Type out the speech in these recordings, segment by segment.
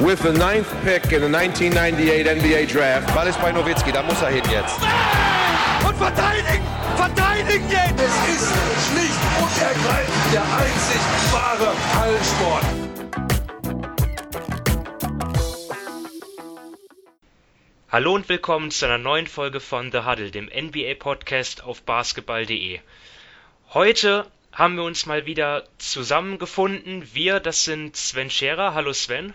with the ninth pick in the 1998 NBA Draft. Ball ist bei Nowitzki, da muss er hin jetzt. Und verteidigen! Verteidigen jetzt! Es ist schlicht und ergreifend der einzig wahre Hallensport. Hallo und willkommen zu einer neuen Folge von The Huddle, dem NBA-Podcast auf basketball.de. Heute haben wir uns mal wieder zusammengefunden. Wir, das sind Sven Scherer. Hallo Sven.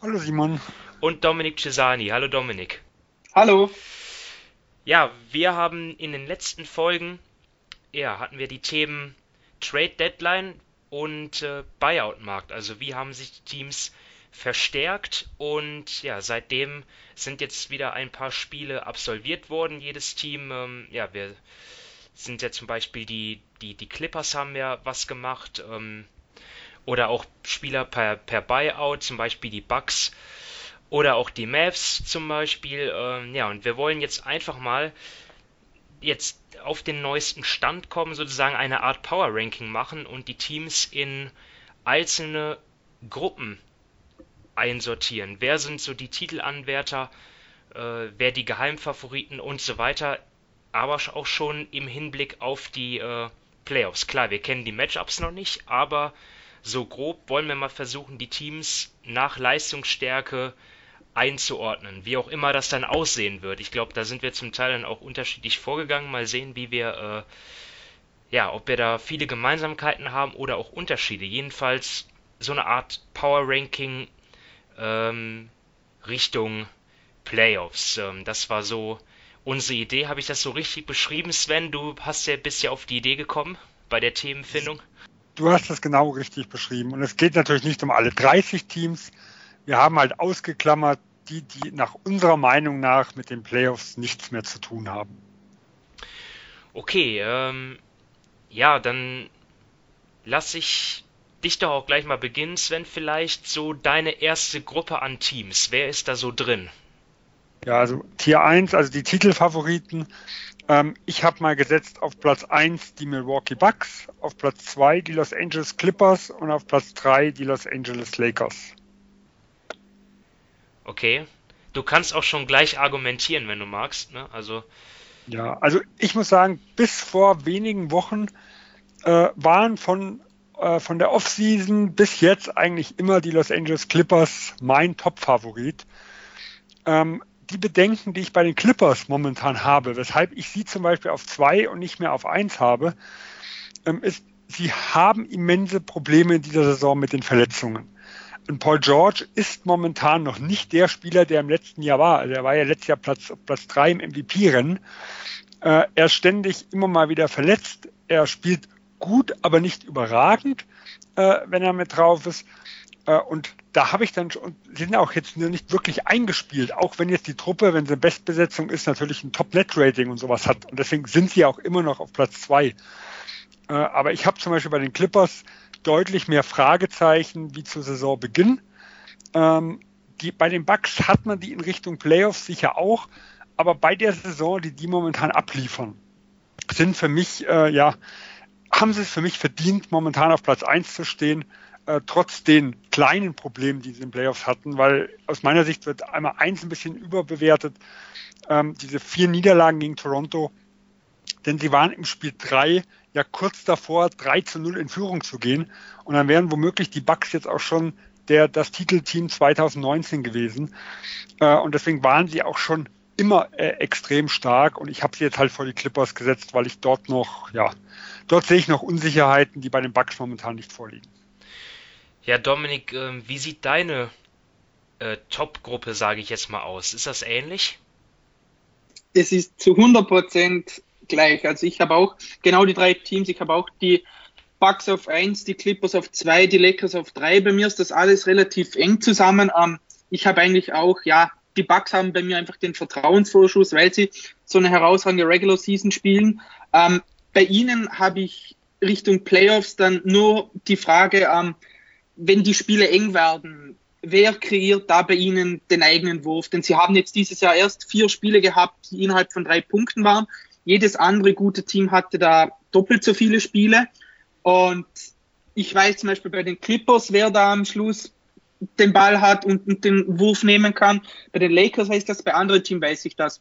Hallo Simon. Und Dominik Cesani. Hallo Dominik. Hallo. Ja, wir haben in den letzten Folgen, ja, hatten wir die Themen Trade Deadline und äh, Buyout Markt. Also wie haben sich die Teams verstärkt und ja, seitdem sind jetzt wieder ein paar Spiele absolviert worden. Jedes Team, ähm, ja, wir sind ja zum Beispiel die, die, die Clippers haben ja was gemacht. Ähm, oder auch Spieler per, per Buyout, zum Beispiel die Bucks oder auch die Mavs zum Beispiel. Ähm, ja, und wir wollen jetzt einfach mal jetzt auf den neuesten Stand kommen, sozusagen eine Art Power Ranking machen und die Teams in einzelne Gruppen einsortieren. Wer sind so die Titelanwärter, äh, wer die Geheimfavoriten und so weiter, aber auch schon im Hinblick auf die äh, Playoffs. Klar, wir kennen die Matchups noch nicht, aber so grob wollen wir mal versuchen, die Teams nach Leistungsstärke einzuordnen, wie auch immer das dann aussehen wird. Ich glaube, da sind wir zum Teil dann auch unterschiedlich vorgegangen. Mal sehen, wie wir, äh, ja, ob wir da viele Gemeinsamkeiten haben oder auch Unterschiede. Jedenfalls so eine Art Power Ranking ähm, Richtung Playoffs. Ähm, das war so unsere Idee. Habe ich das so richtig beschrieben, Sven? Du hast ja, bist ja auf die Idee gekommen bei der Themenfindung. Du hast das genau richtig beschrieben. Und es geht natürlich nicht um alle 30 Teams. Wir haben halt ausgeklammert die, die nach unserer Meinung nach mit den Playoffs nichts mehr zu tun haben. Okay, ähm, ja, dann lass ich dich doch auch gleich mal beginnen, Sven, vielleicht so deine erste Gruppe an Teams. Wer ist da so drin? Ja, also Tier 1, also die Titelfavoriten, ähm, ich habe mal gesetzt auf Platz 1 die Milwaukee Bucks, auf Platz 2 die Los Angeles Clippers und auf Platz 3 die Los Angeles Lakers. Okay. Du kannst auch schon gleich argumentieren, wenn du magst. Ne? Also ja, also ich muss sagen, bis vor wenigen Wochen äh, waren von, äh, von der Offseason bis jetzt eigentlich immer die Los Angeles Clippers mein Top-Favorit. Ähm, die Bedenken, die ich bei den Clippers momentan habe, weshalb ich sie zum Beispiel auf zwei und nicht mehr auf eins habe, ähm, ist, sie haben immense Probleme in dieser Saison mit den Verletzungen. Und Paul George ist momentan noch nicht der Spieler, der im letzten Jahr war. Also er war ja letztes Jahr Platz, Platz drei im MVP-Rennen. Äh, er ist ständig immer mal wieder verletzt. Er spielt gut, aber nicht überragend, äh, wenn er mit drauf ist. Äh, und da habe ich dann schon, sie sind auch jetzt nur nicht wirklich eingespielt, auch wenn jetzt die Truppe, wenn sie Bestbesetzung ist, natürlich ein Top-Net-Rating und sowas hat. Und deswegen sind sie auch immer noch auf Platz zwei. Äh, aber ich habe zum Beispiel bei den Clippers deutlich mehr Fragezeichen wie zu Saisonbeginn. Ähm, die, bei den Bucks hat man die in Richtung Playoffs sicher auch, aber bei der Saison, die die momentan abliefern, sind für mich, äh, ja, haben sie es für mich verdient, momentan auf Platz eins zu stehen äh, trotz den kleinen Problemen, die sie in Playoffs hatten, weil aus meiner Sicht wird einmal eins ein bisschen überbewertet, ähm, diese vier Niederlagen gegen Toronto, denn sie waren im Spiel drei ja kurz davor, 3 zu 0 in Führung zu gehen. Und dann wären womöglich die Bucks jetzt auch schon der, das Titelteam 2019 gewesen. Äh, und deswegen waren sie auch schon immer äh, extrem stark. Und ich habe sie jetzt halt vor die Clippers gesetzt, weil ich dort noch, ja, dort sehe ich noch Unsicherheiten, die bei den Bucks momentan nicht vorliegen. Ja, Dominik, äh, wie sieht deine äh, Top-Gruppe, sage ich jetzt mal, aus? Ist das ähnlich? Es ist zu 100% gleich. Also ich habe auch genau die drei Teams. Ich habe auch die Bucks auf 1, die Clippers auf 2, die Lakers auf 3. Bei mir ist das alles relativ eng zusammen. Ähm, ich habe eigentlich auch, ja, die Bucks haben bei mir einfach den Vertrauensvorschuss, weil sie so eine herausragende Regular Season spielen. Ähm, bei ihnen habe ich Richtung Playoffs dann nur die Frage, ähm, wenn die Spiele eng werden, wer kreiert da bei Ihnen den eigenen Wurf? Denn Sie haben jetzt dieses Jahr erst vier Spiele gehabt, die innerhalb von drei Punkten waren. Jedes andere gute Team hatte da doppelt so viele Spiele. Und ich weiß zum Beispiel bei den Clippers, wer da am Schluss den Ball hat und, den Wurf nehmen kann. Bei den Lakers heißt das, bei anderen Teams weiß ich das.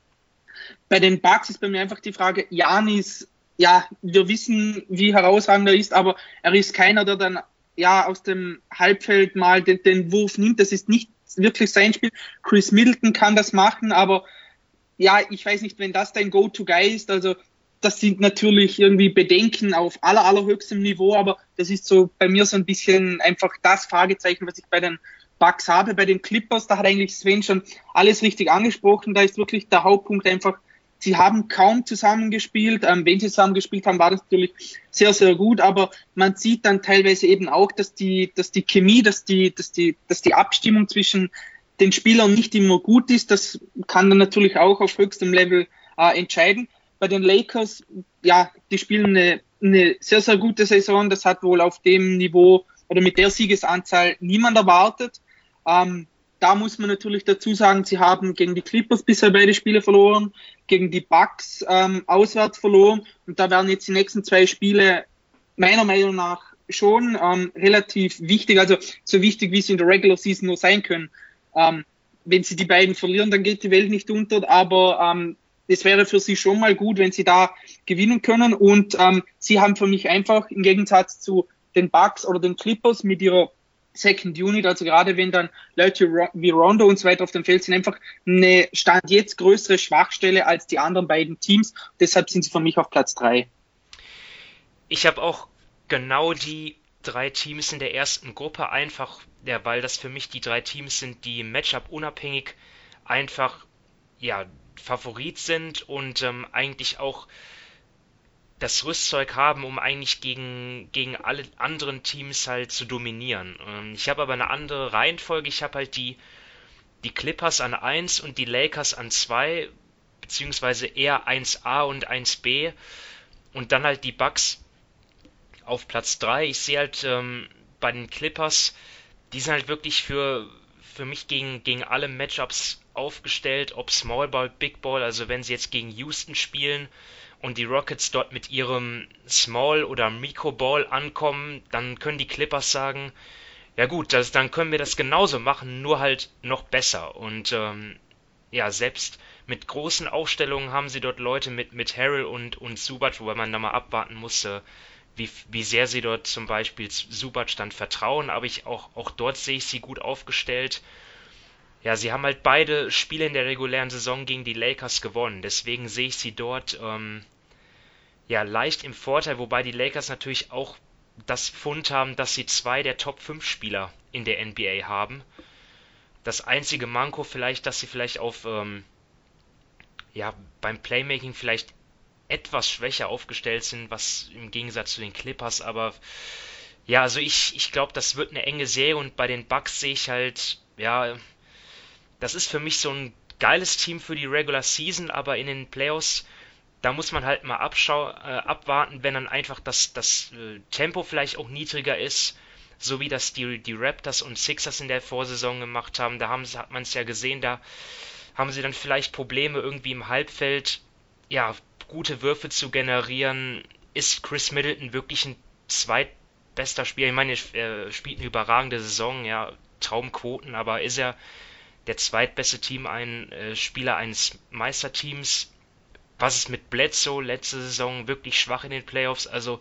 Bei den Bucks ist bei mir einfach die Frage, Janis, ja, wir wissen, wie herausragend er ist, aber er ist keiner, der dann ja aus dem Halbfeld mal den, den Wurf nimmt. Das ist nicht wirklich sein Spiel. Chris Middleton kann das machen, aber ja, ich weiß nicht, wenn das dein Go-To-Guy ist, also das sind natürlich irgendwie Bedenken auf aller, allerhöchstem Niveau, aber das ist so bei mir so ein bisschen einfach das Fragezeichen, was ich bei den Bugs habe. Bei den Clippers, da hat eigentlich Sven schon alles richtig angesprochen. Da ist wirklich der Hauptpunkt einfach, sie haben kaum zusammengespielt. Ähm, wenn sie zusammengespielt haben, war das natürlich sehr, sehr gut, aber man sieht dann teilweise eben auch, dass die, dass die Chemie, dass die, dass die, dass die Abstimmung zwischen den Spielern nicht immer gut ist. Das kann dann natürlich auch auf höchstem Level äh, entscheiden bei den Lakers, ja, die spielen eine, eine sehr, sehr gute Saison. Das hat wohl auf dem Niveau oder mit der Siegesanzahl niemand erwartet. Ähm, da muss man natürlich dazu sagen, sie haben gegen die Clippers bisher beide Spiele verloren, gegen die Bucks ähm, auswärts verloren und da werden jetzt die nächsten zwei Spiele meiner Meinung nach schon ähm, relativ wichtig, also so wichtig, wie sie in der Regular Season nur sein können. Ähm, wenn sie die beiden verlieren, dann geht die Welt nicht unter, aber ähm, es wäre für sie schon mal gut, wenn sie da gewinnen können. Und ähm, sie haben für mich einfach im Gegensatz zu den Bucks oder den Clippers mit ihrer Second Unit, also gerade wenn dann Leute wie Rondo und so weiter auf dem Feld sind, einfach eine Stand jetzt größere Schwachstelle als die anderen beiden Teams. Deshalb sind sie für mich auf Platz drei. Ich habe auch genau die drei Teams in der ersten Gruppe einfach, ja, weil das für mich die drei Teams sind, die Matchup unabhängig einfach ja Favorit sind und ähm, eigentlich auch das Rüstzeug haben, um eigentlich gegen, gegen alle anderen Teams halt zu dominieren. Ähm, ich habe aber eine andere Reihenfolge. Ich habe halt die, die Clippers an 1 und die Lakers an 2, beziehungsweise eher 1a und 1b und dann halt die Bucks auf Platz 3. Ich sehe halt ähm, bei den Clippers, die sind halt wirklich für, für mich gegen, gegen alle Matchups aufgestellt, ob Small Ball, Big Ball, also wenn sie jetzt gegen Houston spielen und die Rockets dort mit ihrem Small oder Micro Ball ankommen, dann können die Clippers sagen, ja gut, das, dann können wir das genauso machen, nur halt noch besser. Und ähm, ja, selbst mit großen Aufstellungen haben sie dort Leute mit, mit Harrell und, und Subac, wobei man da mal abwarten musste, wie, wie sehr sie dort zum Beispiel Subac dann vertrauen, aber ich auch, auch dort sehe ich sie gut aufgestellt ja, sie haben halt beide Spiele in der regulären Saison gegen die Lakers gewonnen. Deswegen sehe ich sie dort ähm, ja leicht im Vorteil, wobei die Lakers natürlich auch das Fund haben, dass sie zwei der Top 5 Spieler in der NBA haben. Das einzige Manko vielleicht, dass sie vielleicht auf ähm, ja beim Playmaking vielleicht etwas schwächer aufgestellt sind, was im Gegensatz zu den Clippers, aber ja, also ich, ich glaube, das wird eine enge Serie und bei den Bucks sehe ich halt, ja, das ist für mich so ein geiles Team für die Regular Season, aber in den Playoffs, da muss man halt mal abschau äh, abwarten, wenn dann einfach das, das äh, Tempo vielleicht auch niedriger ist, so wie das die, die Raptors und Sixers in der Vorsaison gemacht haben. Da haben, hat man es ja gesehen, da haben sie dann vielleicht Probleme irgendwie im Halbfeld, ja, gute Würfe zu generieren. Ist Chris Middleton wirklich ein zweitbester Spieler? Ich meine, er spielt eine überragende Saison, ja, Traumquoten, aber ist er der zweitbeste Team ein äh, Spieler eines Meisterteams. Was ist mit Bledsoe letzte Saison wirklich schwach in den Playoffs? Also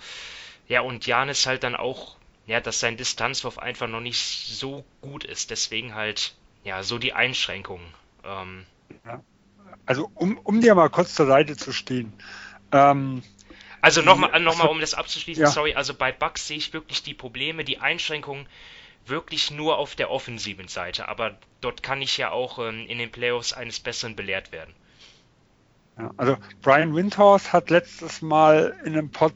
ja und Janis halt dann auch, ja, dass sein Distanzwurf einfach noch nicht so gut ist. Deswegen halt ja so die Einschränkungen. Ähm, ja. Also um, um dir mal kurz zur Seite zu stehen. Ähm, also nochmal, noch mal, um das abzuschließen, ja. sorry, also bei Bucks sehe ich wirklich die Probleme, die Einschränkungen wirklich nur auf der offensiven Seite, aber dort kann ich ja auch ähm, in den Playoffs eines Besseren belehrt werden. Ja, also Brian Windhorst hat letztes Mal in einem Pod,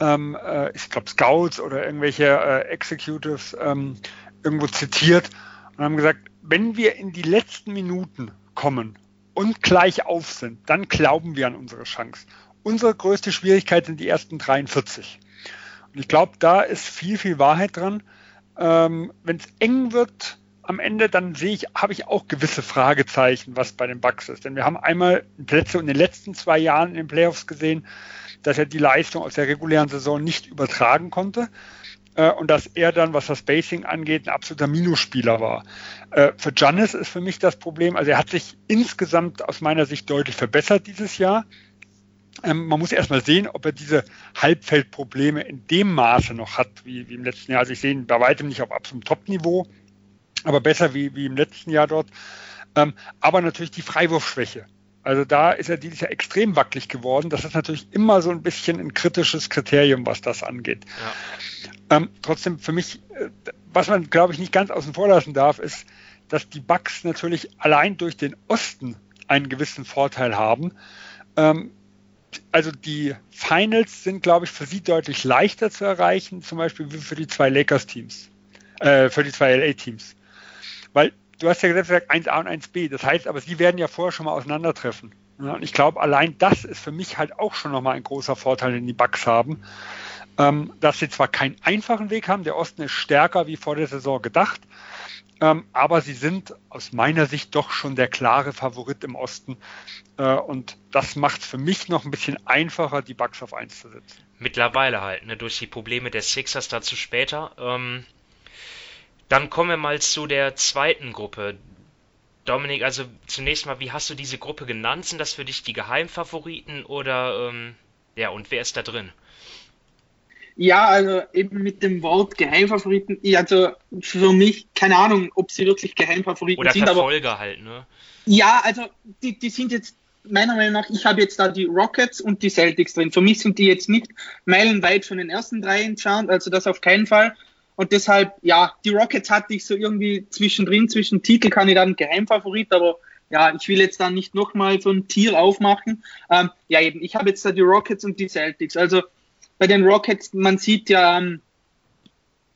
ähm, äh, ich glaube Scouts oder irgendwelche äh, Executives ähm, irgendwo zitiert und haben gesagt, wenn wir in die letzten Minuten kommen und gleich auf sind, dann glauben wir an unsere Chance. Unsere größte Schwierigkeit sind die ersten 43. Und ich glaube, da ist viel, viel Wahrheit dran. Ähm, Wenn es eng wird am Ende, dann sehe ich, habe ich auch gewisse Fragezeichen, was bei den Bucks ist. Denn wir haben einmal Plätze in den letzten zwei Jahren in den Playoffs gesehen, dass er die Leistung aus der regulären Saison nicht übertragen konnte. äh, und dass er dann, was das Spacing angeht, ein absoluter Minusspieler war. Äh, für Giannis ist für mich das Problem, also er hat sich insgesamt aus meiner Sicht deutlich verbessert dieses Jahr. Ähm, man muss erstmal sehen, ob er diese Halbfeldprobleme in dem Maße noch hat, wie, wie im letzten Jahr. Also ich sehe ihn bei weitem nicht auf absolutem Top-Niveau, aber besser wie, wie im letzten Jahr dort. Ähm, aber natürlich die Freiwurfschwäche. Also da ist er dieses Jahr extrem wackelig geworden. Das ist natürlich immer so ein bisschen ein kritisches Kriterium, was das angeht. Ja. Ähm, trotzdem für mich, äh, was man glaube ich nicht ganz außen vor lassen darf, ist, dass die Bucks natürlich allein durch den Osten einen gewissen Vorteil haben. Ähm, also die Finals sind, glaube ich, für sie deutlich leichter zu erreichen, zum Beispiel für die zwei Lakers-Teams, äh, für die zwei LA-Teams. Weil du hast ja gesagt 1a und 1b, das heißt aber, sie werden ja vorher schon mal auseinandertreffen. Und ich glaube, allein das ist für mich halt auch schon nochmal ein großer Vorteil, den die Bucks haben. Ähm, dass sie zwar keinen einfachen Weg haben, der Osten ist stärker wie vor der Saison gedacht, ähm, aber sie sind aus meiner Sicht doch schon der klare Favorit im Osten. Äh, und das macht es für mich noch ein bisschen einfacher, die Bugs auf 1 zu setzen. Mittlerweile halt, ne, durch die Probleme der Sixers dazu später. Ähm, dann kommen wir mal zu der zweiten Gruppe. Dominik, also zunächst mal, wie hast du diese Gruppe genannt? Sind das für dich die Geheimfavoriten oder ähm, ja, und wer ist da drin? Ja, also eben mit dem Wort Geheimfavoriten, also für mich, keine Ahnung, ob sie wirklich Geheimfavoriten Oder sind. Oder Verfolger halt, ne? Ja, also die, die sind jetzt meiner Meinung nach, ich habe jetzt da die Rockets und die Celtics drin. Für mich sind die jetzt nicht meilenweit von den ersten drei entfernt, also das auf keinen Fall. Und deshalb, ja, die Rockets hatte ich so irgendwie zwischendrin, zwischen Titelkandidaten Geheimfavorit, aber ja, ich will jetzt da nicht nochmal so ein Tier aufmachen. Ähm, ja, eben, ich habe jetzt da die Rockets und die Celtics. Also bei den Rockets, man sieht ja, ähm,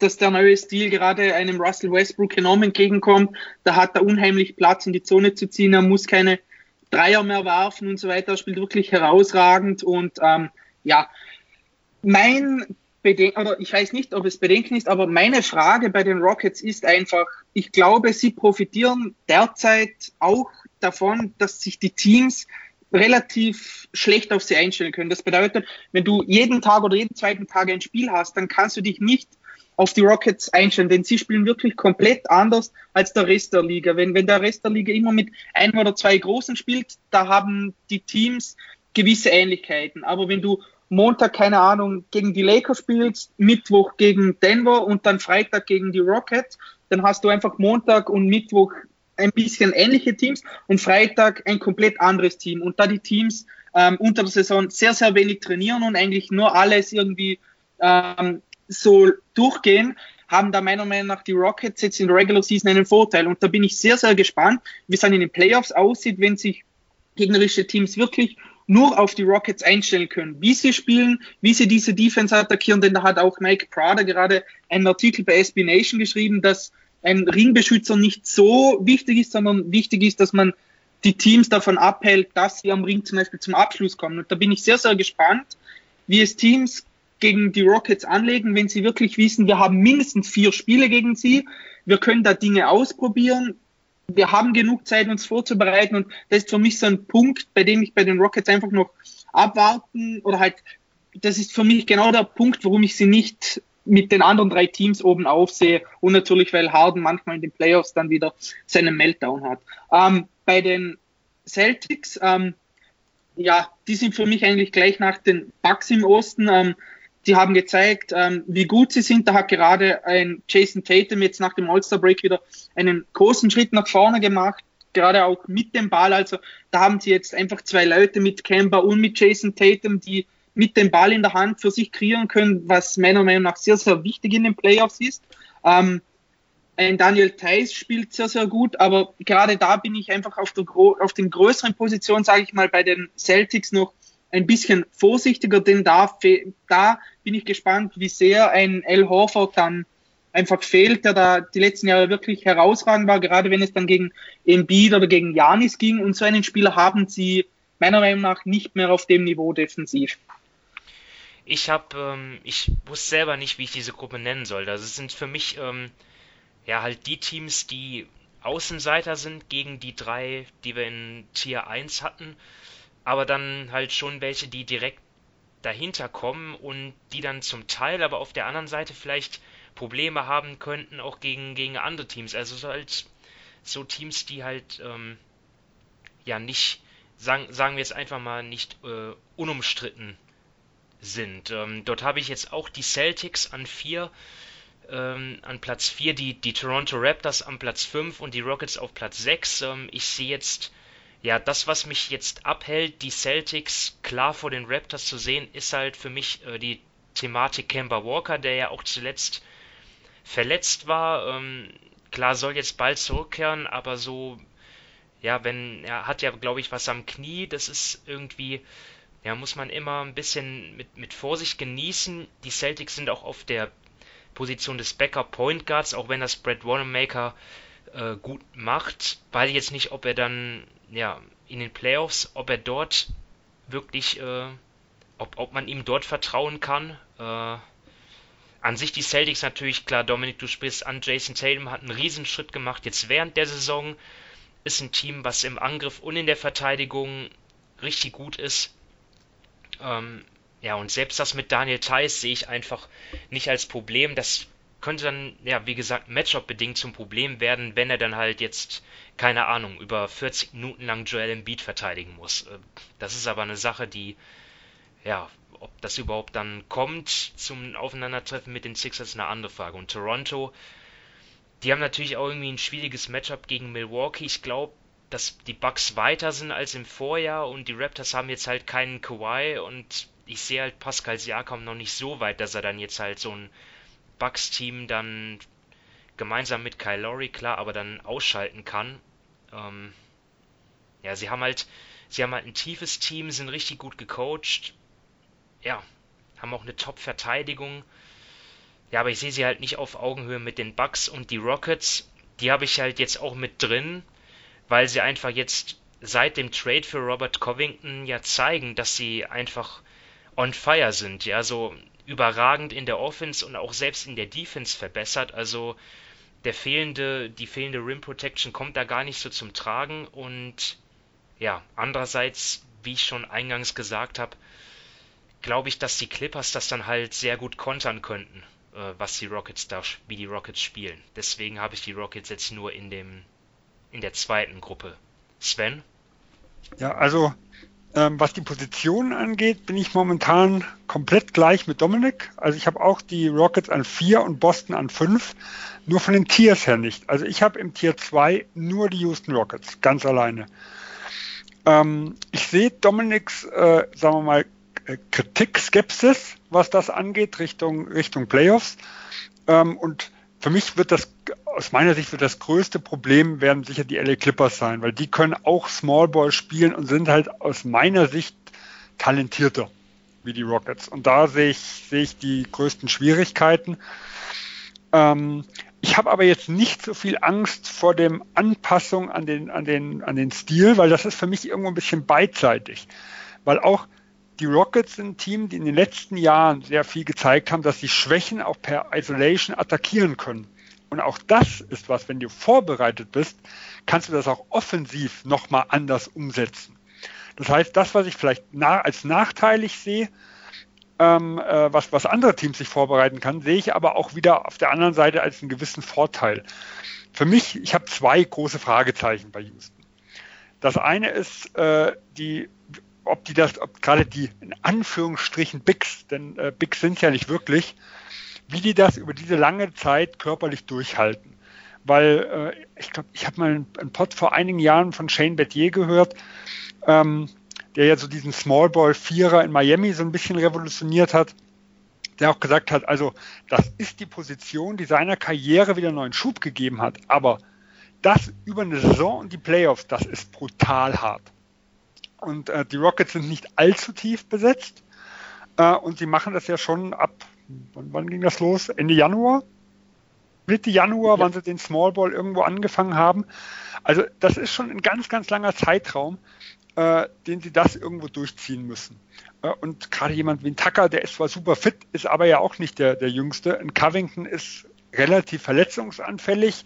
dass der neue Stil gerade einem Russell Westbrook enorm entgegenkommt. Da hat er unheimlich Platz in die Zone zu ziehen. Er muss keine Dreier mehr werfen und so weiter. Er spielt wirklich herausragend und ähm, ja, mein Bedenken, oder ich weiß nicht, ob es Bedenken ist, aber meine Frage bei den Rockets ist einfach, ich glaube, sie profitieren derzeit auch davon, dass sich die Teams relativ schlecht auf sie einstellen können. Das bedeutet, wenn du jeden Tag oder jeden zweiten Tag ein Spiel hast, dann kannst du dich nicht auf die Rockets einstellen, denn sie spielen wirklich komplett anders als der Rest der Liga. Wenn, wenn der Rest der Liga immer mit einem oder zwei Großen spielt, da haben die Teams gewisse Ähnlichkeiten. Aber wenn du Montag, keine Ahnung, gegen die Lakers spielst, Mittwoch gegen Denver und dann Freitag gegen die Rockets, dann hast du einfach Montag und Mittwoch ein bisschen ähnliche Teams und Freitag ein komplett anderes Team. Und da die Teams ähm, unter der Saison sehr, sehr wenig trainieren und eigentlich nur alles irgendwie ähm, so durchgehen, haben da meiner Meinung nach die Rockets jetzt in der Regular Season einen Vorteil. Und da bin ich sehr, sehr gespannt, wie es dann in den Playoffs aussieht, wenn sich gegnerische Teams wirklich nur auf die Rockets einstellen können, wie sie spielen, wie sie diese Defense attackieren, denn da hat auch Mike Prada gerade einen Artikel bei SB Nation geschrieben, dass ein Ringbeschützer nicht so wichtig ist, sondern wichtig ist, dass man die Teams davon abhält, dass sie am Ring zum Beispiel zum Abschluss kommen. Und da bin ich sehr, sehr gespannt, wie es Teams gegen die Rockets anlegen, wenn sie wirklich wissen, wir haben mindestens vier Spiele gegen sie, wir können da Dinge ausprobieren, wir haben genug Zeit, uns vorzubereiten. Und das ist für mich so ein Punkt, bei dem ich bei den Rockets einfach noch abwarten oder halt, das ist für mich genau der Punkt, warum ich sie nicht mit den anderen drei Teams oben aufsehe und natürlich, weil Harden manchmal in den Playoffs dann wieder seinen Meltdown hat. Ähm, bei den Celtics, ähm, ja, die sind für mich eigentlich gleich nach den Bucks im Osten. Ähm, die haben gezeigt, ähm, wie gut sie sind. Da hat gerade ein Jason Tatum jetzt nach dem All-Star-Break wieder einen großen Schritt nach vorne gemacht, gerade auch mit dem Ball. Also da haben sie jetzt einfach zwei Leute mit Kemba und mit Jason Tatum, die mit dem Ball in der Hand für sich kreieren können, was meiner Meinung nach sehr, sehr wichtig in den Playoffs ist. Ähm, ein Daniel Theiss spielt sehr, sehr gut, aber gerade da bin ich einfach auf, der, auf den größeren Positionen, sage ich mal, bei den Celtics noch ein bisschen vorsichtiger, denn da, da bin ich gespannt, wie sehr ein L. Horford dann einfach fehlt, der da die letzten Jahre wirklich herausragend war, gerade wenn es dann gegen Embiid oder gegen Janis ging. Und so einen Spieler haben sie meiner Meinung nach nicht mehr auf dem Niveau defensiv. Ich habe, ähm, ich wusste selber nicht, wie ich diese Gruppe nennen soll. Also es sind für mich ähm, ja halt die Teams, die Außenseiter sind gegen die drei, die wir in Tier 1 hatten aber dann halt schon welche, die direkt dahinter kommen und die dann zum Teil aber auf der anderen Seite vielleicht Probleme haben könnten, auch gegen, gegen andere Teams. Also so halt so Teams, die halt ähm, ja nicht, sagen, sagen wir jetzt einfach mal, nicht äh, unumstritten sind. Ähm, dort habe ich jetzt auch die Celtics an 4, ähm, an Platz 4, die, die Toronto Raptors an Platz 5 und die Rockets auf Platz 6. Ähm, ich sehe jetzt, ja, das, was mich jetzt abhält, die Celtics klar vor den Raptors zu sehen, ist halt für mich äh, die Thematik Kemba Walker, der ja auch zuletzt verletzt war. Ähm, klar soll jetzt bald zurückkehren, aber so, ja, wenn, er hat ja, glaube ich, was am Knie, das ist irgendwie, ja, muss man immer ein bisschen mit, mit Vorsicht genießen. Die Celtics sind auch auf der Position des Backup Point Guards, auch wenn das Brad Wanamaker äh, gut macht. Weiß ich jetzt nicht, ob er dann, ja, in den Playoffs, ob er dort wirklich, äh, ob, ob man ihm dort vertrauen kann. Äh, an sich die Celtics natürlich, klar, Dominik, du sprichst an, Jason Tatum hat einen Riesenschritt gemacht jetzt während der Saison, ist ein Team, was im Angriff und in der Verteidigung richtig gut ist. Ähm, ja, und selbst das mit Daniel Theiss sehe ich einfach nicht als Problem. Das könnte dann, ja, wie gesagt, Matchup-bedingt zum Problem werden, wenn er dann halt jetzt, keine Ahnung, über 40 Minuten lang Joel Embiid verteidigen muss. Äh, das ist aber eine Sache, die, ja, ob das überhaupt dann kommt zum Aufeinandertreffen mit den Sixers, eine andere Frage. Und Toronto, die haben natürlich auch irgendwie ein schwieriges Matchup gegen Milwaukee. Ich glaube, dass die Bucks weiter sind als im Vorjahr und die Raptors haben jetzt halt keinen Kawhi und ich sehe halt Pascal Siakam noch nicht so weit, dass er dann jetzt halt so ein Bucks-Team dann gemeinsam mit Kyle Lowry, klar, aber dann ausschalten kann. Ähm, ja, sie haben halt, sie haben halt ein tiefes Team, sind richtig gut gecoacht ja, haben auch eine Top-Verteidigung. Ja, aber ich sehe sie halt nicht auf Augenhöhe mit den Bucks und die Rockets. Die habe ich halt jetzt auch mit drin, weil sie einfach jetzt seit dem Trade für Robert Covington ja zeigen, dass sie einfach on fire sind. Ja, so überragend in der Offense und auch selbst in der Defense verbessert. Also der fehlende, die fehlende Rim Protection kommt da gar nicht so zum Tragen und ja, andererseits, wie ich schon eingangs gesagt habe, glaube ich, dass die Clippers das dann halt sehr gut kontern könnten, äh, was die Rockets da, wie die Rockets spielen. Deswegen habe ich die Rockets jetzt nur in dem, in der zweiten Gruppe. Sven? Ja, also ähm, was die Positionen angeht, bin ich momentan komplett gleich mit Dominik. Also ich habe auch die Rockets an 4 und Boston an 5, nur von den Tiers her nicht. Also ich habe im Tier 2 nur die Houston Rockets, ganz alleine. Ähm, ich sehe Dominiks, äh, sagen wir mal, Kritik, Skepsis, was das angeht, Richtung, Richtung Playoffs. Ähm, und für mich wird das, aus meiner Sicht wird das größte Problem werden sicher die LA Clippers sein, weil die können auch Small Ball spielen und sind halt aus meiner Sicht talentierter wie die Rockets. Und da sehe ich, sehe ich die größten Schwierigkeiten. Ähm, ich habe aber jetzt nicht so viel Angst vor dem Anpassung an den, an den, an den Stil, weil das ist für mich irgendwo ein bisschen beidseitig. Weil auch die Rockets sind ein Team, die in den letzten Jahren sehr viel gezeigt haben, dass sie Schwächen auch per Isolation attackieren können. Und auch das ist was, wenn du vorbereitet bist, kannst du das auch offensiv nochmal anders umsetzen. Das heißt, das, was ich vielleicht als nachteilig sehe, ähm, äh, was, was andere Teams sich vorbereiten kann, sehe ich aber auch wieder auf der anderen Seite als einen gewissen Vorteil. Für mich, ich habe zwei große Fragezeichen bei Houston. Das eine ist äh, die ob die das, ob gerade die in Anführungsstrichen Bigs, denn äh, Bigs sind ja nicht wirklich, wie die das über diese lange Zeit körperlich durchhalten. Weil äh, ich glaube, ich habe mal einen, einen Pod vor einigen Jahren von Shane Bettier gehört, ähm, der ja so diesen Small Ball Vierer in Miami so ein bisschen revolutioniert hat, der auch gesagt hat, also das ist die Position, die seiner Karriere wieder neuen Schub gegeben hat, aber das über eine Saison und die Playoffs, das ist brutal hart. Und äh, die Rockets sind nicht allzu tief besetzt. Äh, und sie machen das ja schon ab, wann, wann, ging das los? Ende Januar? Mitte Januar, ja. wann sie den Small Ball irgendwo angefangen haben. Also das ist schon ein ganz, ganz langer Zeitraum, äh, den sie das irgendwo durchziehen müssen. Äh, und gerade jemand wie ein Tucker, der ist zwar super fit, ist aber ja auch nicht der, der Jüngste. Ein Covington ist relativ verletzungsanfällig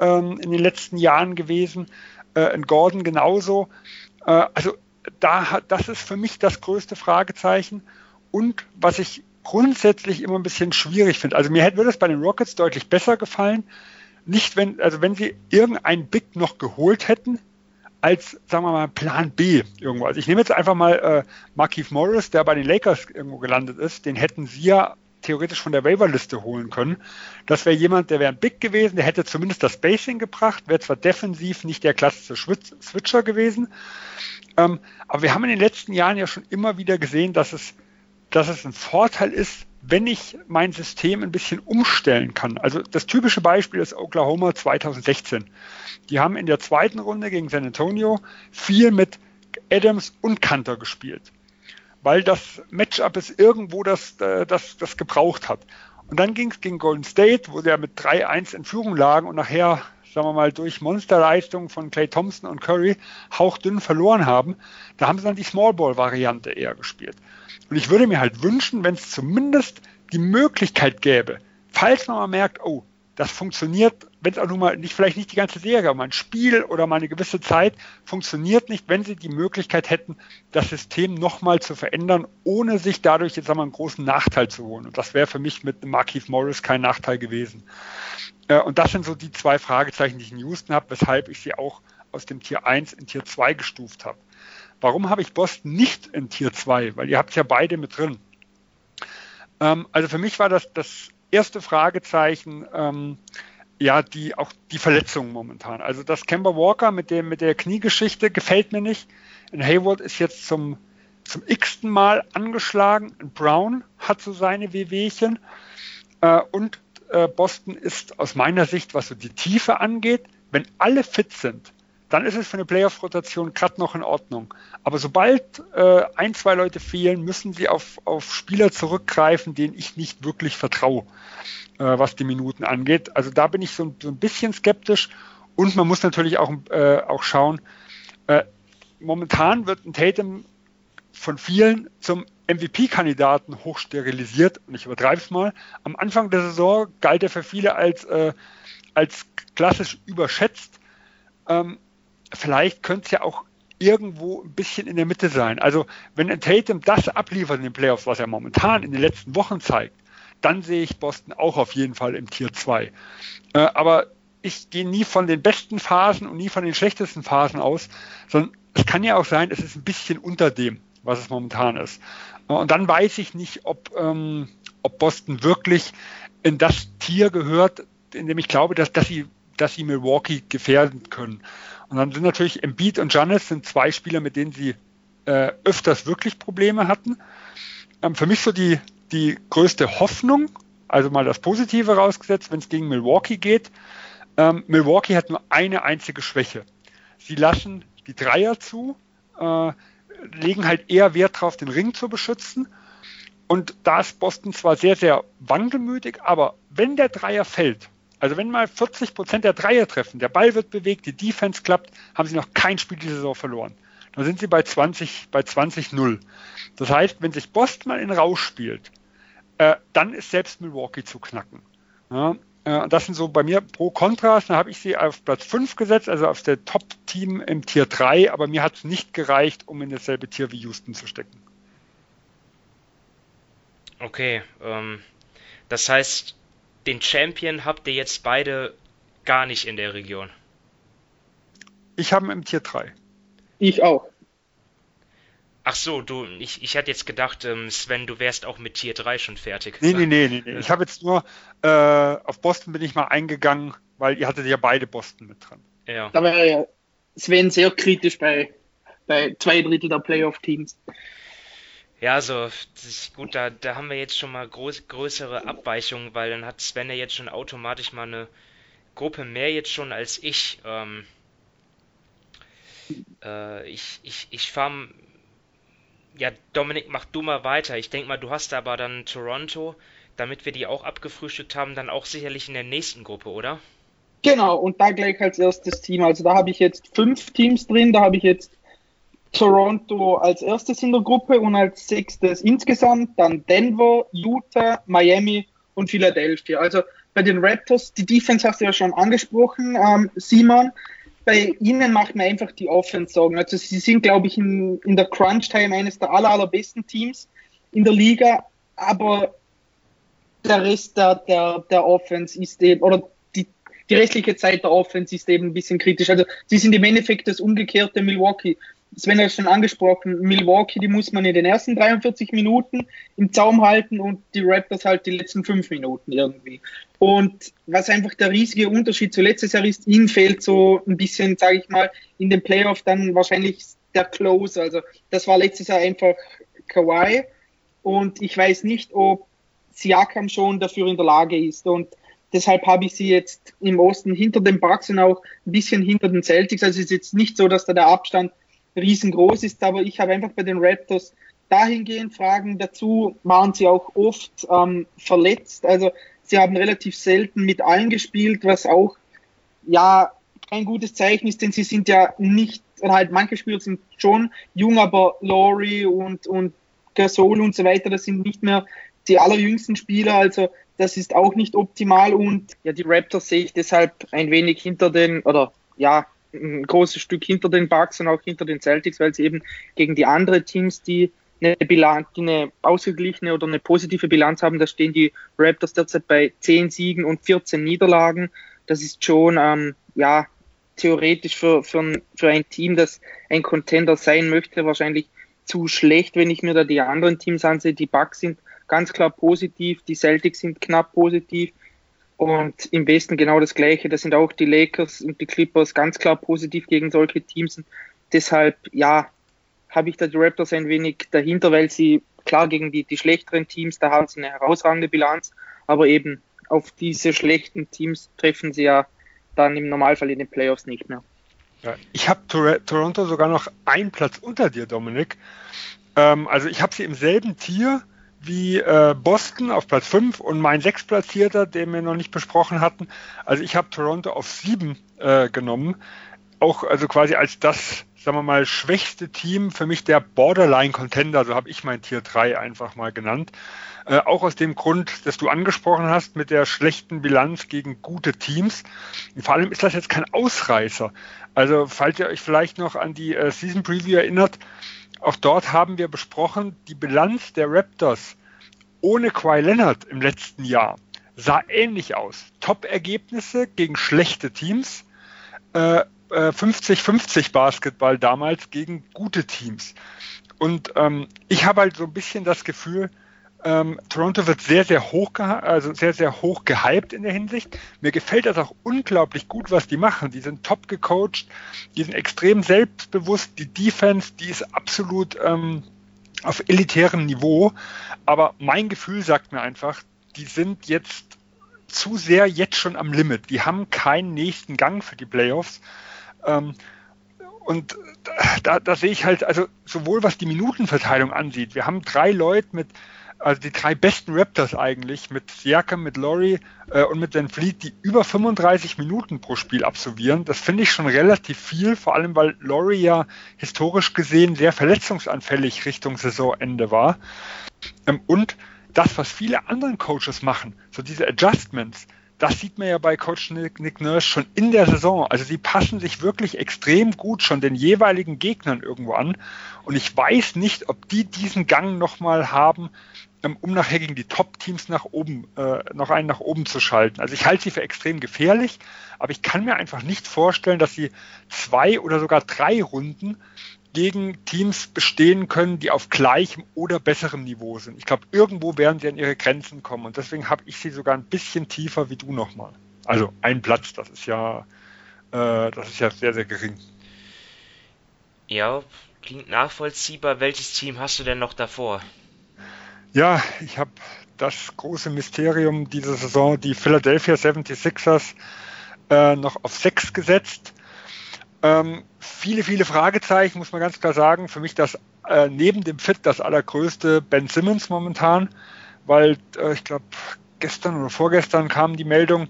ähm, in den letzten Jahren gewesen. Äh, ein Gordon genauso. Äh, also da, das ist für mich das größte Fragezeichen. und was ich grundsätzlich immer ein bisschen schwierig finde. Also mir hätte, es bei den Rockets deutlich besser gefallen, nicht wenn, also wenn sie irgendein Big noch geholt hätten, als, sagen wir mal, Plan B irgendwo. Also ich nehme jetzt einfach mal äh, Markeith Morris, der bei den Lakers irgendwo gelandet ist, den hätten sie ja theoretisch von der Waiverliste holen können. Das wäre jemand, der wäre ein Big gewesen, der hätte zumindest das Spacing gebracht, wäre zwar defensiv nicht der klassische Switcher gewesen, ähm, aber wir haben in den letzten Jahren ja schon immer wieder gesehen, dass es, dass es ein Vorteil ist, wenn ich mein System ein bisschen umstellen kann. Also das typische Beispiel ist Oklahoma 2016. Die haben in der zweiten Runde gegen San Antonio viel mit Adams und Kanter gespielt, weil das Matchup es irgendwo das, äh, das, das gebraucht hat. Und dann ging es gegen Golden State, wo sie ja mit 3-1 in Führung lagen und nachher, sagen wir mal, durch Monsterleistungen von Clay Thompson und Curry hauchdünn verloren haben. Da haben sie dann die Smallball-Variante eher gespielt. Und ich würde mir halt wünschen, wenn es zumindest die Möglichkeit gäbe, falls man mal merkt, oh, das funktioniert, wenn es auch nun mal nicht, vielleicht nicht die ganze Serie, aber ein Spiel oder mal eine gewisse Zeit funktioniert nicht, wenn sie die Möglichkeit hätten, das System nochmal zu verändern, ohne sich dadurch jetzt einmal einen großen Nachteil zu holen. Und das wäre für mich mit Marquise Morris kein Nachteil gewesen. Äh, und das sind so die zwei Fragezeichen, die ich in Houston habe, weshalb ich sie auch aus dem Tier 1 in Tier 2 gestuft habe. Warum habe ich Boston nicht in Tier 2? Weil ihr habt ja beide mit drin. Ähm, also für mich war das das erste Fragezeichen, ähm, ja, die auch die Verletzungen momentan. Also das Kemba Walker mit dem mit der Kniegeschichte gefällt mir nicht. Und Hayward ist jetzt zum zum x-ten Mal angeschlagen. Und Brown hat so seine Wehwehchen. Äh, und äh, Boston ist aus meiner Sicht, was so die Tiefe angeht, wenn alle fit sind, dann ist es für eine Playoff-Rotation gerade noch in Ordnung. Aber sobald äh, ein, zwei Leute fehlen, müssen sie auf, auf Spieler zurückgreifen, denen ich nicht wirklich vertraue, äh, was die Minuten angeht. Also da bin ich so, so ein bisschen skeptisch. Und man muss natürlich auch, äh, auch schauen, äh, momentan wird ein Tatum von vielen zum MVP-Kandidaten hochsterilisiert. Und ich übertreibe es mal. Am Anfang der Saison galt er für viele als, äh, als klassisch überschätzt. Ähm, vielleicht könnte es ja auch irgendwo ein bisschen in der Mitte sein. Also wenn Tatum das abliefert in den Playoffs, was er momentan in den letzten Wochen zeigt, dann sehe ich Boston auch auf jeden Fall im Tier 2. Äh, aber ich gehe nie von den besten Phasen und nie von den schlechtesten Phasen aus, sondern es kann ja auch sein, es ist ein bisschen unter dem, was es momentan ist. Und dann weiß ich nicht, ob, ähm, ob Boston wirklich in das Tier gehört, in dem ich glaube, dass, dass, sie, dass sie Milwaukee gefährden können. Und dann sind natürlich Embiid und Giannis sind zwei Spieler, mit denen sie äh, öfters wirklich Probleme hatten. Ähm, für mich so die, die größte Hoffnung, also mal das Positive rausgesetzt, wenn es gegen Milwaukee geht. Ähm, Milwaukee hat nur eine einzige Schwäche. Sie lassen die Dreier zu, äh, legen halt eher Wert darauf, den Ring zu beschützen. Und da ist Boston zwar sehr, sehr wankelmütig, aber wenn der Dreier fällt, also wenn mal 40 Prozent der Dreier treffen, der Ball wird bewegt, die Defense klappt, haben sie noch kein Spiel diese Saison verloren. Dann sind sie bei 20, bei 20-0. Das heißt, wenn sich Boston mal in Rausch spielt, äh, dann ist selbst Milwaukee zu knacken. Ja, das sind so bei mir pro Kontras. Dann habe ich sie auf Platz 5 gesetzt, also auf der Top-Team im Tier 3, aber mir hat es nicht gereicht, um in dasselbe Tier wie Houston zu stecken. Okay, ähm, das heißt, den Champion habt ihr jetzt beide gar nicht in der Region. Ich habe ihn im Tier 3. Ich auch. Ach so, du, ich, ich hatte jetzt gedacht, ähm, Sven, du wärst auch mit Tier 3 schon fertig. Nee, nee, nee, nee, nee. Ich habe jetzt nur, äh, auf Boston bin ich mal eingegangen, weil ihr hattet ja beide Boston mit dran. Ja. Da wäre ja Sven sehr kritisch bei, bei zwei Drittel der Playoff-Teams. Ja, also gut, da, da haben wir jetzt schon mal groß, größere Abweichungen, weil dann hat Sven ja jetzt schon automatisch mal eine Gruppe mehr jetzt schon als ich. Ähm, äh, ich ich, ich fahre. Ja, Dominik, mach du mal weiter. Ich denke mal, du hast aber dann Toronto, damit wir die auch abgefrühstückt haben, dann auch sicherlich in der nächsten Gruppe, oder? Genau, und da gleich als erstes Team. Also da habe ich jetzt fünf Teams drin. Da habe ich jetzt Toronto als erstes in der Gruppe und als sechstes insgesamt, dann Denver, Utah, Miami und Philadelphia. Also bei den Raptors, die Defense hast du ja schon angesprochen, ähm, Simon. Bei ihnen macht man einfach die Offense Sorgen. Also sie sind, glaube ich, in, in der Crunch-Time eines der aller, allerbesten Teams. in der Liga, aber der Rest der, der, der Offense ist eben, oder die, die restliche Zeit der Offense ist eben ein bisschen kritisch. Also sie sind im Endeffekt das umgekehrte Milwaukee. Sven hat schon angesprochen, Milwaukee, die muss man in den ersten 43 Minuten im Zaum halten und die Raptors halt die letzten fünf Minuten irgendwie. Und was einfach der riesige Unterschied zu letztes Jahr ist, ihnen fehlt so ein bisschen, sage ich mal, in den Playoff dann wahrscheinlich der Close. Also das war letztes Jahr einfach Kawhi und ich weiß nicht, ob Siakam schon dafür in der Lage ist. Und deshalb habe ich sie jetzt im Osten hinter den Bucks und auch ein bisschen hinter den Celtics. Also es ist jetzt nicht so, dass da der Abstand riesengroß ist, aber ich habe einfach bei den Raptors dahingehend Fragen dazu, waren sie auch oft ähm, verletzt. Also sie haben relativ selten mit allen gespielt, was auch ja kein gutes Zeichen ist, denn sie sind ja nicht, oder halt manche Spieler sind schon jung, aber Laurie und, und Gasol und so weiter, das sind nicht mehr die allerjüngsten Spieler, also das ist auch nicht optimal und ja, die Raptors sehe ich deshalb ein wenig hinter den, oder ja, ein großes Stück hinter den Bucks und auch hinter den Celtics, weil sie eben gegen die anderen Teams, die eine Bilanz, die eine ausgeglichene oder eine positive Bilanz haben, da stehen die Raptors derzeit bei 10 Siegen und 14 Niederlagen. Das ist schon, ähm, ja, theoretisch für, für, ein, für ein Team, das ein Contender sein möchte, wahrscheinlich zu schlecht, wenn ich mir da die anderen Teams ansehe. Die Bucks sind ganz klar positiv, die Celtics sind knapp positiv und im Westen genau das Gleiche. Da sind auch die Lakers und die Clippers ganz klar positiv gegen solche Teams. Und deshalb, ja, habe ich da die Raptors ein wenig dahinter, weil sie klar gegen die, die schlechteren Teams, da haben sie eine herausragende Bilanz, aber eben auf diese schlechten Teams treffen sie ja dann im Normalfall in den Playoffs nicht mehr. Ich habe Toronto sogar noch einen Platz unter dir, Dominik. Ähm, also ich habe sie im selben Tier wie äh, Boston auf Platz 5 und mein Sechstplatzierter, den wir noch nicht besprochen hatten. Also ich habe Toronto auf 7 äh, genommen. Auch also quasi als das, sagen wir mal, schwächste Team für mich der Borderline-Contender, so habe ich mein Tier 3 einfach mal genannt. Äh, auch aus dem Grund, dass du angesprochen hast mit der schlechten Bilanz gegen gute Teams. Und vor allem ist das jetzt kein Ausreißer. Also falls ihr euch vielleicht noch an die äh, Season Preview erinnert, auch dort haben wir besprochen, die Bilanz der Raptors ohne Kawhi Leonard im letzten Jahr sah ähnlich aus. Top-Ergebnisse gegen schlechte Teams. 50-50 äh, äh, Basketball damals gegen gute Teams. Und ähm, ich habe halt so ein bisschen das Gefühl, ähm, Toronto wird sehr, sehr hoch, also sehr, sehr hoch gehypt in der Hinsicht. Mir gefällt das auch unglaublich gut, was die machen. Die sind top gecoacht, die sind extrem selbstbewusst. Die Defense, die ist absolut ähm, auf elitärem Niveau. Aber mein Gefühl sagt mir einfach, die sind jetzt zu sehr jetzt schon am Limit. Die haben keinen nächsten Gang für die Playoffs. Ähm, und da, da sehe ich halt, also sowohl was die Minutenverteilung ansieht, wir haben drei Leute mit also die drei besten Raptors eigentlich, mit Siakam, mit Laurie äh, und mit Van Fleet, die über 35 Minuten pro Spiel absolvieren. Das finde ich schon relativ viel, vor allem weil Laurie ja historisch gesehen sehr verletzungsanfällig Richtung Saisonende war. Ähm, und das, was viele anderen Coaches machen, so diese Adjustments, das sieht man ja bei Coach Nick, Nick Nurse schon in der Saison. Also sie passen sich wirklich extrem gut schon den jeweiligen Gegnern irgendwo an. Und ich weiß nicht, ob die diesen Gang nochmal haben, um nachher gegen die Top-Teams nach oben, äh, noch einen nach oben zu schalten. Also ich halte sie für extrem gefährlich, aber ich kann mir einfach nicht vorstellen, dass sie zwei oder sogar drei Runden gegen Teams bestehen können, die auf gleichem oder besserem Niveau sind. Ich glaube, irgendwo werden sie an ihre Grenzen kommen und deswegen habe ich sie sogar ein bisschen tiefer wie du nochmal. Also ein Platz, das ist ja, äh, das ist ja sehr, sehr gering. Ja, klingt nachvollziehbar. Welches Team hast du denn noch davor? Ja, ich habe das große Mysterium dieser Saison, die Philadelphia 76ers, äh, noch auf 6 gesetzt. Ähm, viele, viele Fragezeichen, muss man ganz klar sagen. Für mich das äh, neben dem Fit das allergrößte Ben Simmons momentan, weil äh, ich glaube, gestern oder vorgestern kam die Meldung,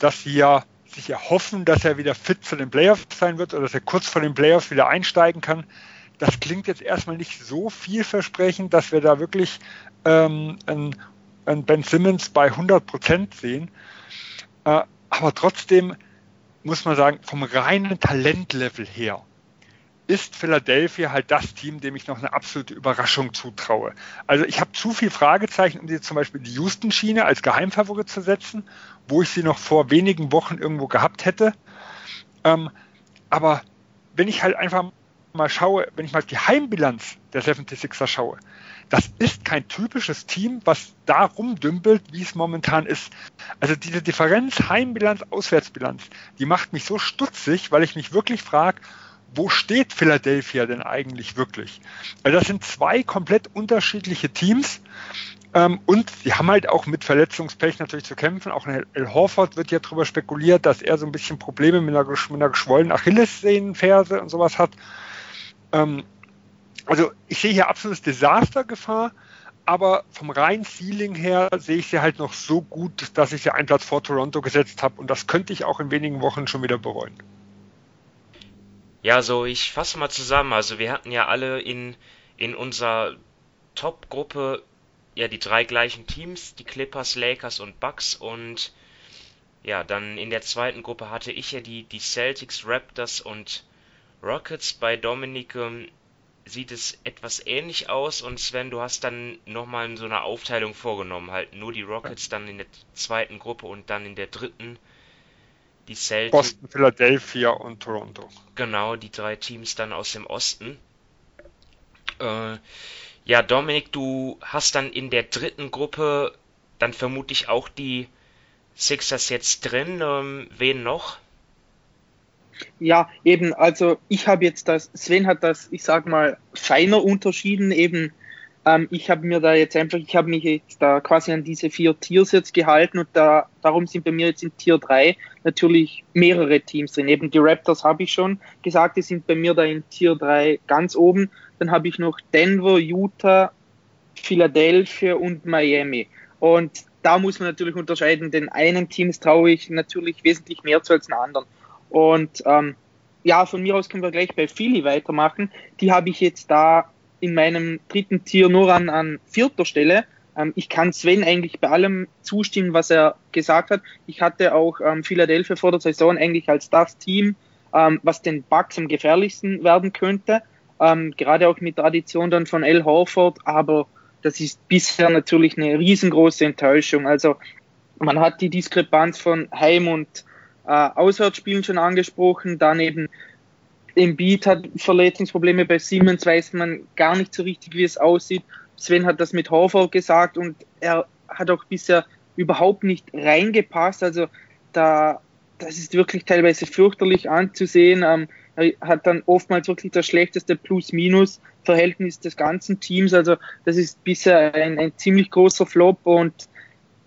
dass sie ja sich erhoffen, dass er wieder fit zu den Playoffs sein wird oder dass er kurz vor den Playoffs wieder einsteigen kann. Das klingt jetzt erstmal nicht so vielversprechend, dass wir da wirklich ähm, einen, einen Ben Simmons bei 100 Prozent sehen. Äh, aber trotzdem muss man sagen, vom reinen Talentlevel her ist Philadelphia halt das Team, dem ich noch eine absolute Überraschung zutraue. Also ich habe zu viel Fragezeichen, um sie zum Beispiel die Houston-Schiene als Geheimfavorit zu setzen, wo ich sie noch vor wenigen Wochen irgendwo gehabt hätte. Ähm, aber wenn ich halt einfach mal schaue, wenn ich mal die Heimbilanz der 76er schaue, das ist kein typisches Team, was da rumdümpelt, wie es momentan ist. Also diese Differenz Heimbilanz, Auswärtsbilanz, die macht mich so stutzig, weil ich mich wirklich frage, wo steht Philadelphia denn eigentlich wirklich? Also das sind zwei komplett unterschiedliche Teams. Ähm, und sie haben halt auch mit Verletzungspech natürlich zu kämpfen. Auch in El Horford wird ja darüber spekuliert, dass er so ein bisschen Probleme mit einer, mit einer geschwollenen Achillessehnenferse und sowas hat. Ähm, also ich sehe hier absolutes Desastergefahr, aber vom reinen Ceiling her sehe ich sie halt noch so gut, dass ich sie einen Platz vor Toronto gesetzt habe und das könnte ich auch in wenigen Wochen schon wieder bereuen. Ja, so ich fasse mal zusammen. Also wir hatten ja alle in, in unserer Top-Gruppe ja die drei gleichen Teams, die Clippers, Lakers und Bucks und ja, dann in der zweiten Gruppe hatte ich ja die, die Celtics, Raptors und Rockets. Bei Dominik sieht es etwas ähnlich aus und Sven, du hast dann nochmal so eine Aufteilung vorgenommen, halt nur die Rockets dann in der zweiten Gruppe und dann in der dritten die Celtics. Boston, Philadelphia und Toronto. Genau, die drei Teams dann aus dem Osten. Äh, ja, Dominik, du hast dann in der dritten Gruppe dann vermutlich auch die Sixers jetzt drin. Ähm, wen noch? Ja, eben, also ich habe jetzt das, Sven hat das, ich sag mal, feiner unterschieden, eben, ähm, ich habe mir da jetzt einfach, ich habe mich jetzt da quasi an diese vier Tiers jetzt gehalten und da, darum sind bei mir jetzt in Tier 3 natürlich mehrere Teams drin. Eben die Raptors habe ich schon gesagt, die sind bei mir da in Tier 3 ganz oben. Dann habe ich noch Denver, Utah, Philadelphia und Miami. Und da muss man natürlich unterscheiden, den einen Teams traue ich natürlich wesentlich mehr zu als den anderen. Und ähm, ja, von mir aus können wir gleich bei Philly weitermachen. Die habe ich jetzt da in meinem dritten Tier nur an, an vierter Stelle. Ähm, ich kann Sven eigentlich bei allem zustimmen, was er gesagt hat. Ich hatte auch ähm, Philadelphia vor der Saison eigentlich als das Team, ähm, was den Bucks am gefährlichsten werden könnte. Ähm, gerade auch mit Tradition dann von L. Horford, aber das ist bisher natürlich eine riesengroße Enttäuschung. Also man hat die Diskrepanz von Heim- und äh, Auswärtsspielen schon angesprochen. Dann eben Embiid hat Verletzungsprobleme bei Siemens, weiß man gar nicht so richtig, wie es aussieht. Sven hat das mit Hofer gesagt und er hat auch bisher überhaupt nicht reingepasst. Also da, das ist wirklich teilweise fürchterlich anzusehen. Ähm, er hat dann oftmals wirklich das schlechteste Plus-Minus-Verhältnis des ganzen Teams. Also das ist bisher ein, ein ziemlich großer Flop und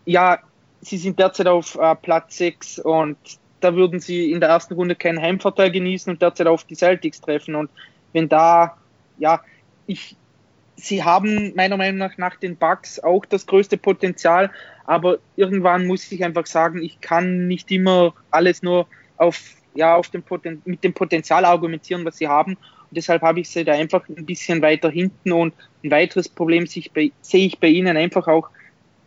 ja, sie sind derzeit auf äh, Platz 6 und da würden sie in der ersten Runde keinen Heimvorteil genießen und derzeit auf die Celtics treffen. Und wenn da, ja, ich, sie haben meiner Meinung nach nach den Bugs auch das größte Potenzial, aber irgendwann muss ich einfach sagen, ich kann nicht immer alles nur auf, ja, auf dem Poten mit dem Potenzial argumentieren, was sie haben. Und deshalb habe ich sie da einfach ein bisschen weiter hinten und ein weiteres Problem sehe ich bei ihnen einfach auch,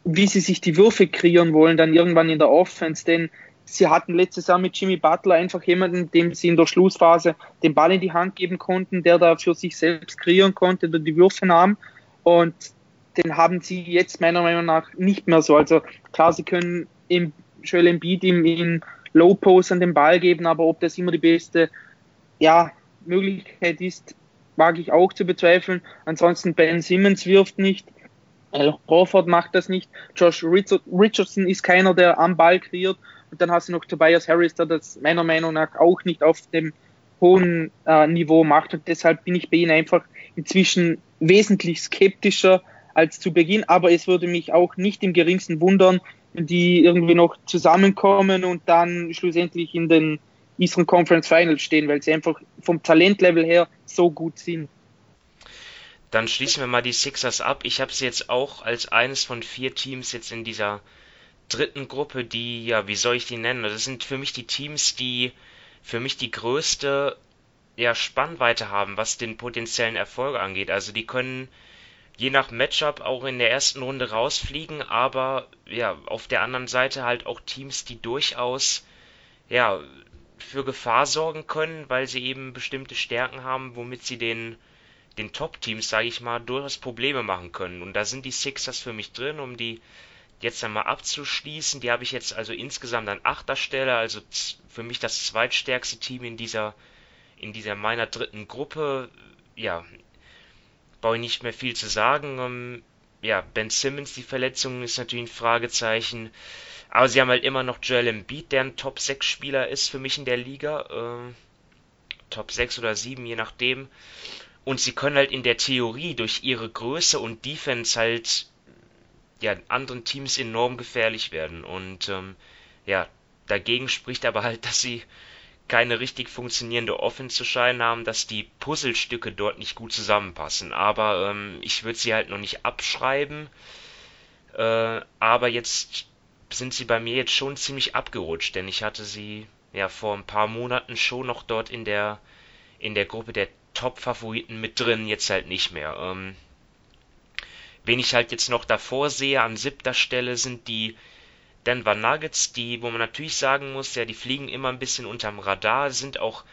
wie sie sich die Würfe kreieren wollen, dann irgendwann in der Offense, denn sie hatten letztes Jahr mit Jimmy Butler einfach jemanden, dem sie in der Schlussphase den Ball in die Hand geben konnten, der da für sich selbst kreieren konnte, der die Würfe nahm. Und den haben sie jetzt meiner Meinung nach nicht mehr so. Also klar, sie können im Joel Embiid ihm in Low Post an den Ball geben, aber ob das immer die beste ja, Möglichkeit ist, wage ich auch zu bezweifeln. Ansonsten Ben Simmons wirft nicht. Al Horford macht das nicht. Josh Richardson ist keiner, der am Ball kreiert. Und dann hast du noch Tobias Harris, der das meiner Meinung nach auch nicht auf dem hohen äh, Niveau macht. Und deshalb bin ich bei ihnen einfach inzwischen wesentlich skeptischer als zu Beginn. Aber es würde mich auch nicht im geringsten wundern, wenn die irgendwie noch zusammenkommen und dann schlussendlich in den Eastern Conference Finals stehen, weil sie einfach vom Talentlevel her so gut sind. Dann schließen wir mal die Sixers ab. Ich habe sie jetzt auch als eines von vier Teams jetzt in dieser dritten Gruppe, die, ja, wie soll ich die nennen? Das sind für mich die Teams, die für mich die größte ja, Spannweite haben, was den potenziellen Erfolg angeht. Also die können je nach Matchup auch in der ersten Runde rausfliegen, aber ja, auf der anderen Seite halt auch Teams, die durchaus ja für Gefahr sorgen können, weil sie eben bestimmte Stärken haben, womit sie den, den Top-Teams, sage ich mal, durchaus Probleme machen können. Und da sind die Sixers für mich drin, um die jetzt einmal abzuschließen. Die habe ich jetzt also insgesamt an achter Stelle, also für mich das zweitstärkste Team in dieser, in dieser meiner dritten Gruppe. Ja, brauche ich nicht mehr viel zu sagen. Ähm, ja, Ben Simmons, die Verletzung ist natürlich ein Fragezeichen. Aber sie haben halt immer noch Joel Embiid, der ein Top 6 Spieler ist für mich in der Liga. Äh, Top 6 oder 7, je nachdem. Und sie können halt in der Theorie durch ihre Größe und Defense halt ja, anderen Teams enorm gefährlich werden. Und ähm, ja, dagegen spricht aber halt, dass sie keine richtig funktionierende Offense zu scheinen haben, dass die Puzzlestücke dort nicht gut zusammenpassen. Aber ähm, ich würde sie halt noch nicht abschreiben. Äh, aber jetzt sind sie bei mir jetzt schon ziemlich abgerutscht, denn ich hatte sie ja vor ein paar Monaten schon noch dort in der in der Gruppe der Top-Favoriten mit drin, jetzt halt nicht mehr. Ähm, wen ich halt jetzt noch davor sehe, an siebter Stelle sind die Denver Nuggets, die, wo man natürlich sagen muss, ja, die fliegen immer ein bisschen unterm Radar, sind auch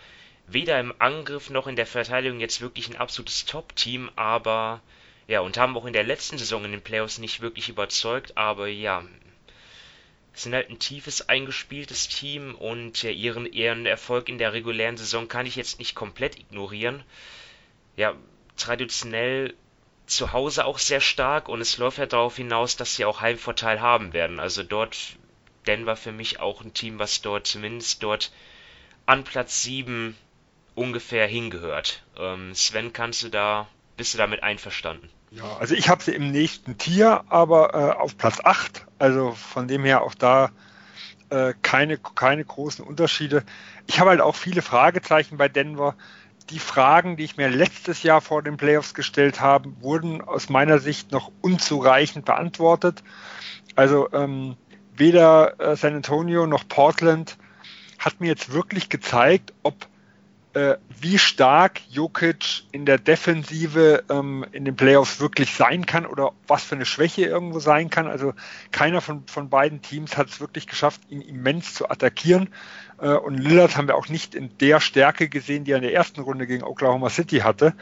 weder im Angriff noch in der Verteidigung jetzt wirklich ein absolutes Top-Team, aber ja, und haben auch in der letzten Saison in den Playoffs nicht wirklich überzeugt, aber ja, sind halt ein tiefes, eingespieltes Team und ja, ihren, ihren Erfolg in der regulären Saison kann ich jetzt nicht komplett ignorieren. Ja, traditionell zu Hause auch sehr stark und es läuft ja darauf hinaus, dass sie auch Heimvorteil haben werden. Also dort Denver für mich auch ein Team, was dort zumindest dort an Platz 7 ungefähr hingehört. Ähm, Sven, kannst du da, bist du damit einverstanden? Ja, also ich habe sie im nächsten Tier, aber äh, auf Platz 8. Also von dem her auch da äh, keine, keine großen Unterschiede. Ich habe halt auch viele Fragezeichen bei Denver. Die Fragen, die ich mir letztes Jahr vor den Playoffs gestellt habe, wurden aus meiner Sicht noch unzureichend beantwortet. Also ähm, weder äh, San Antonio noch Portland hat mir jetzt wirklich gezeigt, ob äh, wie stark Jokic in der Defensive ähm, in den Playoffs wirklich sein kann oder was für eine Schwäche irgendwo sein kann. Also keiner von, von beiden Teams hat es wirklich geschafft, ihn immens zu attackieren. Äh, und Lillard haben wir auch nicht in der Stärke gesehen, die er in der ersten Runde gegen Oklahoma City hatte.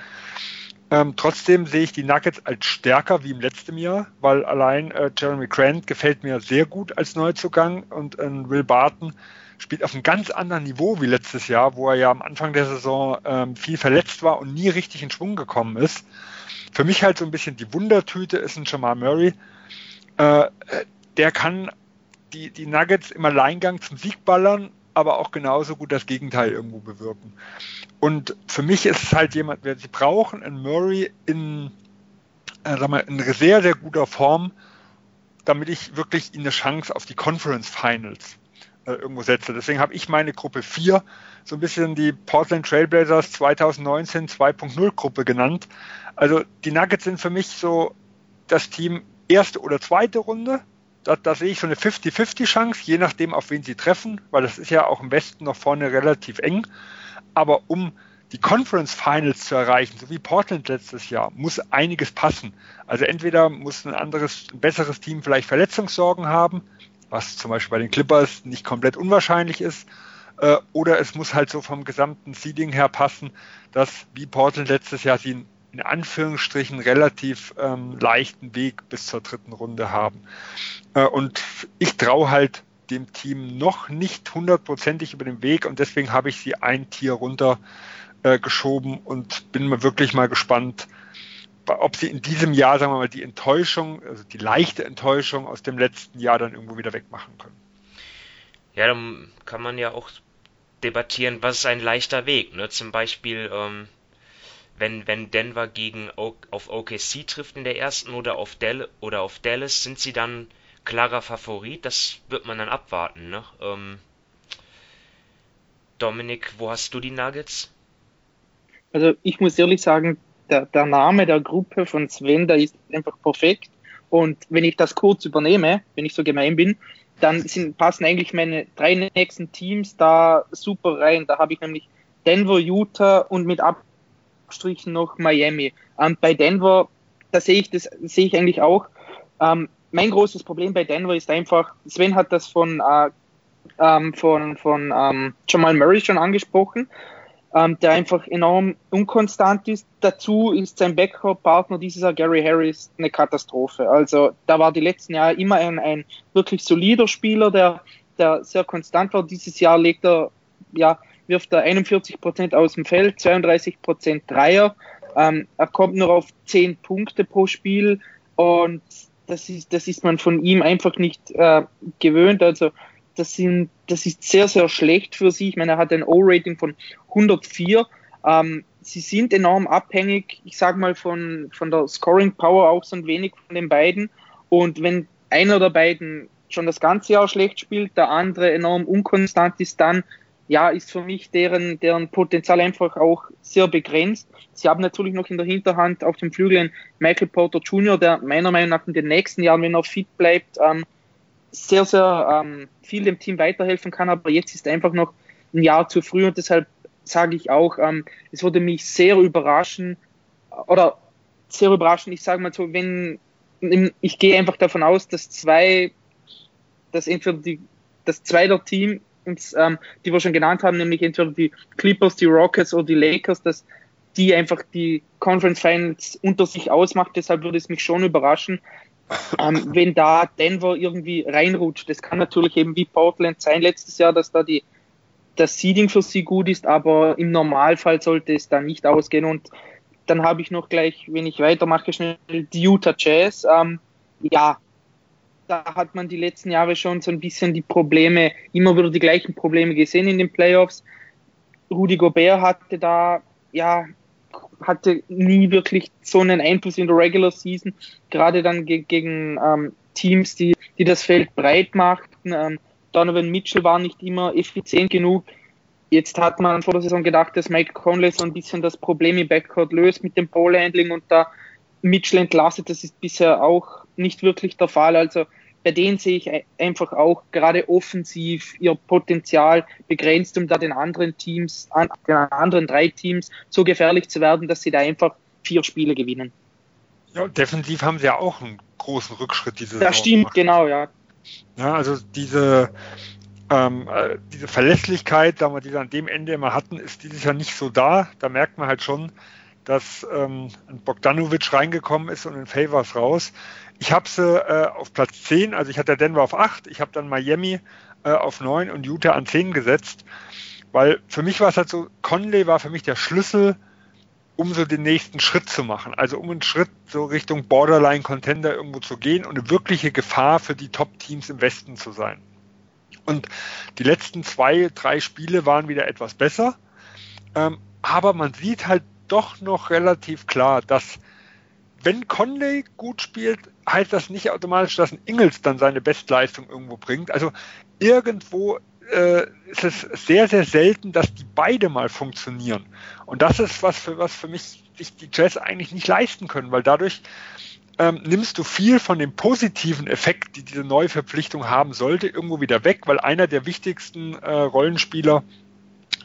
Ähm, trotzdem sehe ich die Nuggets als stärker wie im letzten Jahr, weil allein äh, Jeremy Grant gefällt mir sehr gut als Neuzugang und äh, Will Barton spielt auf einem ganz anderen Niveau wie letztes Jahr, wo er ja am Anfang der Saison ähm, viel verletzt war und nie richtig in Schwung gekommen ist. Für mich halt so ein bisschen die Wundertüte ist ein Jamal Murray. Äh, der kann die, die Nuggets im Alleingang zum Sieg ballern, aber auch genauso gut das Gegenteil irgendwo bewirken. Und für mich ist es halt jemand, wer sie brauchen, ein Murray in, äh, sag mal, in sehr, sehr guter Form, damit ich wirklich eine Chance auf die Conference Finals äh, irgendwo setze. Deswegen habe ich meine Gruppe 4 so ein bisschen die Portland Trailblazers 2019 2.0 Gruppe genannt. Also die Nuggets sind für mich so das Team erste oder zweite Runde. Da, da sehe ich so eine 50-50 Chance, je nachdem, auf wen sie treffen, weil das ist ja auch im Westen noch vorne relativ eng. Aber um die Conference Finals zu erreichen, so wie Portland letztes Jahr, muss einiges passen. Also entweder muss ein anderes, ein besseres Team vielleicht Verletzungssorgen haben, was zum Beispiel bei den Clippers nicht komplett unwahrscheinlich ist. Äh, oder es muss halt so vom gesamten Seeding her passen, dass wie Portland letztes Jahr sie in Anführungsstrichen relativ ähm, leichten Weg bis zur dritten Runde haben. Äh, und ich traue halt dem Team noch nicht hundertprozentig über den Weg und deswegen habe ich sie ein Tier runter äh, geschoben und bin mal wirklich mal gespannt, ob sie in diesem Jahr, sagen wir mal, die Enttäuschung, also die leichte Enttäuschung aus dem letzten Jahr dann irgendwo wieder wegmachen können. Ja, dann kann man ja auch debattieren, was ist ein leichter Weg. Ne? Zum Beispiel, ähm, wenn, wenn Denver gegen o auf OKC trifft in der ersten oder auf, Del oder auf Dallas, sind sie dann klarer Favorit? Das wird man dann abwarten. Ne? Ähm, Dominik, wo hast du die Nuggets? Also ich muss ehrlich sagen, der, der Name der Gruppe von Sven, der ist einfach perfekt. Und wenn ich das kurz übernehme, wenn ich so gemein bin, dann sind, passen eigentlich meine drei nächsten Teams da super rein. Da habe ich nämlich Denver, Utah und mit Abstrichen noch Miami. Ähm, bei Denver, da sehe ich das sehe ich eigentlich auch. Ähm, mein großes Problem bei Denver ist einfach, Sven hat das von äh, ähm, von, von ähm, Jamal Murray schon angesprochen, ähm, der einfach enorm unkonstant ist. Dazu ist sein Backcourt-Partner dieses Jahr Gary Harris eine Katastrophe. Also da war die letzten Jahre immer ein, ein wirklich solider Spieler, der, der sehr konstant war. Dieses Jahr legt er, ja, wirft er 41 Prozent aus dem Feld, 32 Prozent Dreier. Ähm, er kommt nur auf 10 Punkte pro Spiel und das ist, das ist man von ihm einfach nicht äh, gewöhnt. Also das, sind, das ist sehr, sehr schlecht für sie. Ich meine, er hat ein O-Rating von 104. Ähm, sie sind enorm abhängig, ich sage mal, von, von der Scoring Power auch so ein wenig von den beiden. Und wenn einer der beiden schon das ganze Jahr schlecht spielt, der andere enorm unkonstant ist, dann ja, ist für mich deren, deren Potenzial einfach auch sehr begrenzt. Sie haben natürlich noch in der Hinterhand auf dem Flügel Michael Porter Jr., der meiner Meinung nach in den nächsten Jahren, wenn er fit bleibt, ähm, sehr, sehr ähm, viel dem Team weiterhelfen kann, aber jetzt ist einfach noch ein Jahr zu früh und deshalb sage ich auch, ähm, es würde mich sehr überraschen oder sehr überraschen, ich sage mal so, wenn ich gehe einfach davon aus, dass zwei, dass entweder die, das zweite Team, ähm, die wir schon genannt haben, nämlich entweder die Clippers, die Rockets oder die Lakers, dass die einfach die Conference Finals unter sich ausmacht. Deshalb würde es mich schon überraschen, ähm, wenn da Denver irgendwie reinrutscht. Das kann natürlich eben wie Portland sein letztes Jahr, dass da die, das Seeding für sie gut ist, aber im Normalfall sollte es da nicht ausgehen. Und dann habe ich noch gleich, wenn ich weitermache, schnell die Utah Jazz. Ähm, ja, da hat man die letzten Jahre schon so ein bisschen die Probleme, immer wieder die gleichen Probleme gesehen in den Playoffs. Rudy Gobert hatte da ja hatte nie wirklich so einen Einfluss in der Regular Season, gerade dann ge gegen ähm, Teams, die, die das Feld breit machten. Ähm, Donovan Mitchell war nicht immer effizient genug. Jetzt hat man vor der Saison gedacht, dass Mike Conley so ein bisschen das Problem im Backcourt löst mit dem Ballhandling und da Mitchell entlastet. Das ist bisher auch nicht wirklich der Fall. Also bei denen sehe ich einfach auch gerade offensiv ihr Potenzial begrenzt, um da den anderen Teams, den anderen drei Teams so gefährlich zu werden, dass sie da einfach vier Spiele gewinnen. Ja, defensiv haben sie ja auch einen großen Rückschritt diese Saison. Das stimmt, gemacht. genau, ja. Ja, also diese, ähm, äh, diese Verlässlichkeit, die wir an dem Ende immer hatten, ist dieses Jahr nicht so da. Da merkt man halt schon, dass ähm, Bogdanovic reingekommen ist und ein Favors raus. Ich habe sie äh, auf Platz 10, also ich hatte Denver auf 8, ich habe dann Miami äh, auf 9 und Utah an 10 gesetzt, weil für mich war es halt so, Conley war für mich der Schlüssel, um so den nächsten Schritt zu machen, also um einen Schritt so Richtung Borderline-Contender irgendwo zu gehen und eine wirkliche Gefahr für die Top-Teams im Westen zu sein. Und die letzten zwei, drei Spiele waren wieder etwas besser, ähm, aber man sieht halt doch noch relativ klar, dass wenn Conley gut spielt, heißt das nicht automatisch, dass ein Ingels dann seine Bestleistung irgendwo bringt. Also irgendwo äh, ist es sehr, sehr selten, dass die beide mal funktionieren. Und das ist was für was für mich sich die Jazz eigentlich nicht leisten können, weil dadurch ähm, nimmst du viel von dem positiven Effekt, die diese neue Verpflichtung haben sollte, irgendwo wieder weg, weil einer der wichtigsten äh, Rollenspieler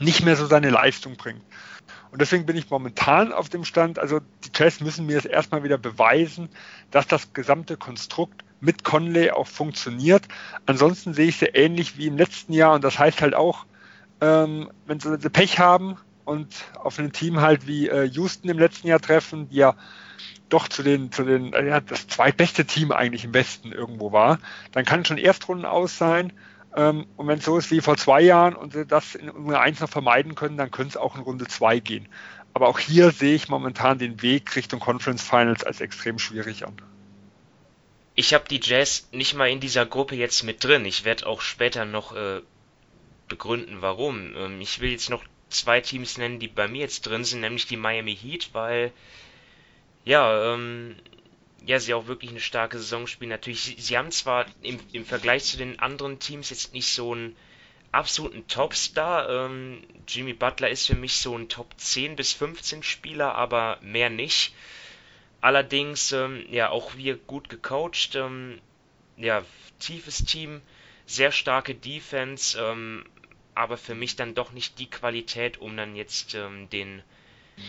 nicht mehr so seine Leistung bringt. Und deswegen bin ich momentan auf dem Stand, also die Jazz müssen mir jetzt erstmal wieder beweisen, dass das gesamte Konstrukt mit Conley auch funktioniert. Ansonsten sehe ich sie ähnlich wie im letzten Jahr. Und das heißt halt auch, ähm, wenn, sie, wenn sie Pech haben und auf ein Team halt wie äh, Houston im letzten Jahr treffen, die ja doch zu den, zu den, ja, das zweitbeste Team eigentlich im Westen irgendwo war, dann kann schon Erstrunden aus sein ähm, und wenn es so ist wie vor zwei Jahren und sie das in Runde 1 noch vermeiden können, dann könnte es auch in Runde 2 gehen. Aber auch hier sehe ich momentan den Weg Richtung Conference Finals als extrem schwierig an. Ich habe die Jazz nicht mal in dieser Gruppe jetzt mit drin. Ich werde auch später noch äh, begründen, warum. Ähm, ich will jetzt noch zwei Teams nennen, die bei mir jetzt drin sind, nämlich die Miami Heat, weil ja, ähm, ja, sie auch wirklich eine starke Saison spielen. Natürlich, sie, haben zwar im, im Vergleich zu den anderen Teams jetzt nicht so einen absoluten Topstar. Ähm, Jimmy Butler ist für mich so ein Top 10 bis 15 Spieler, aber mehr nicht. Allerdings, ähm, ja, auch wir gut gecoacht. Ähm, ja, tiefes Team, sehr starke Defense, ähm, aber für mich dann doch nicht die Qualität, um dann jetzt ähm, den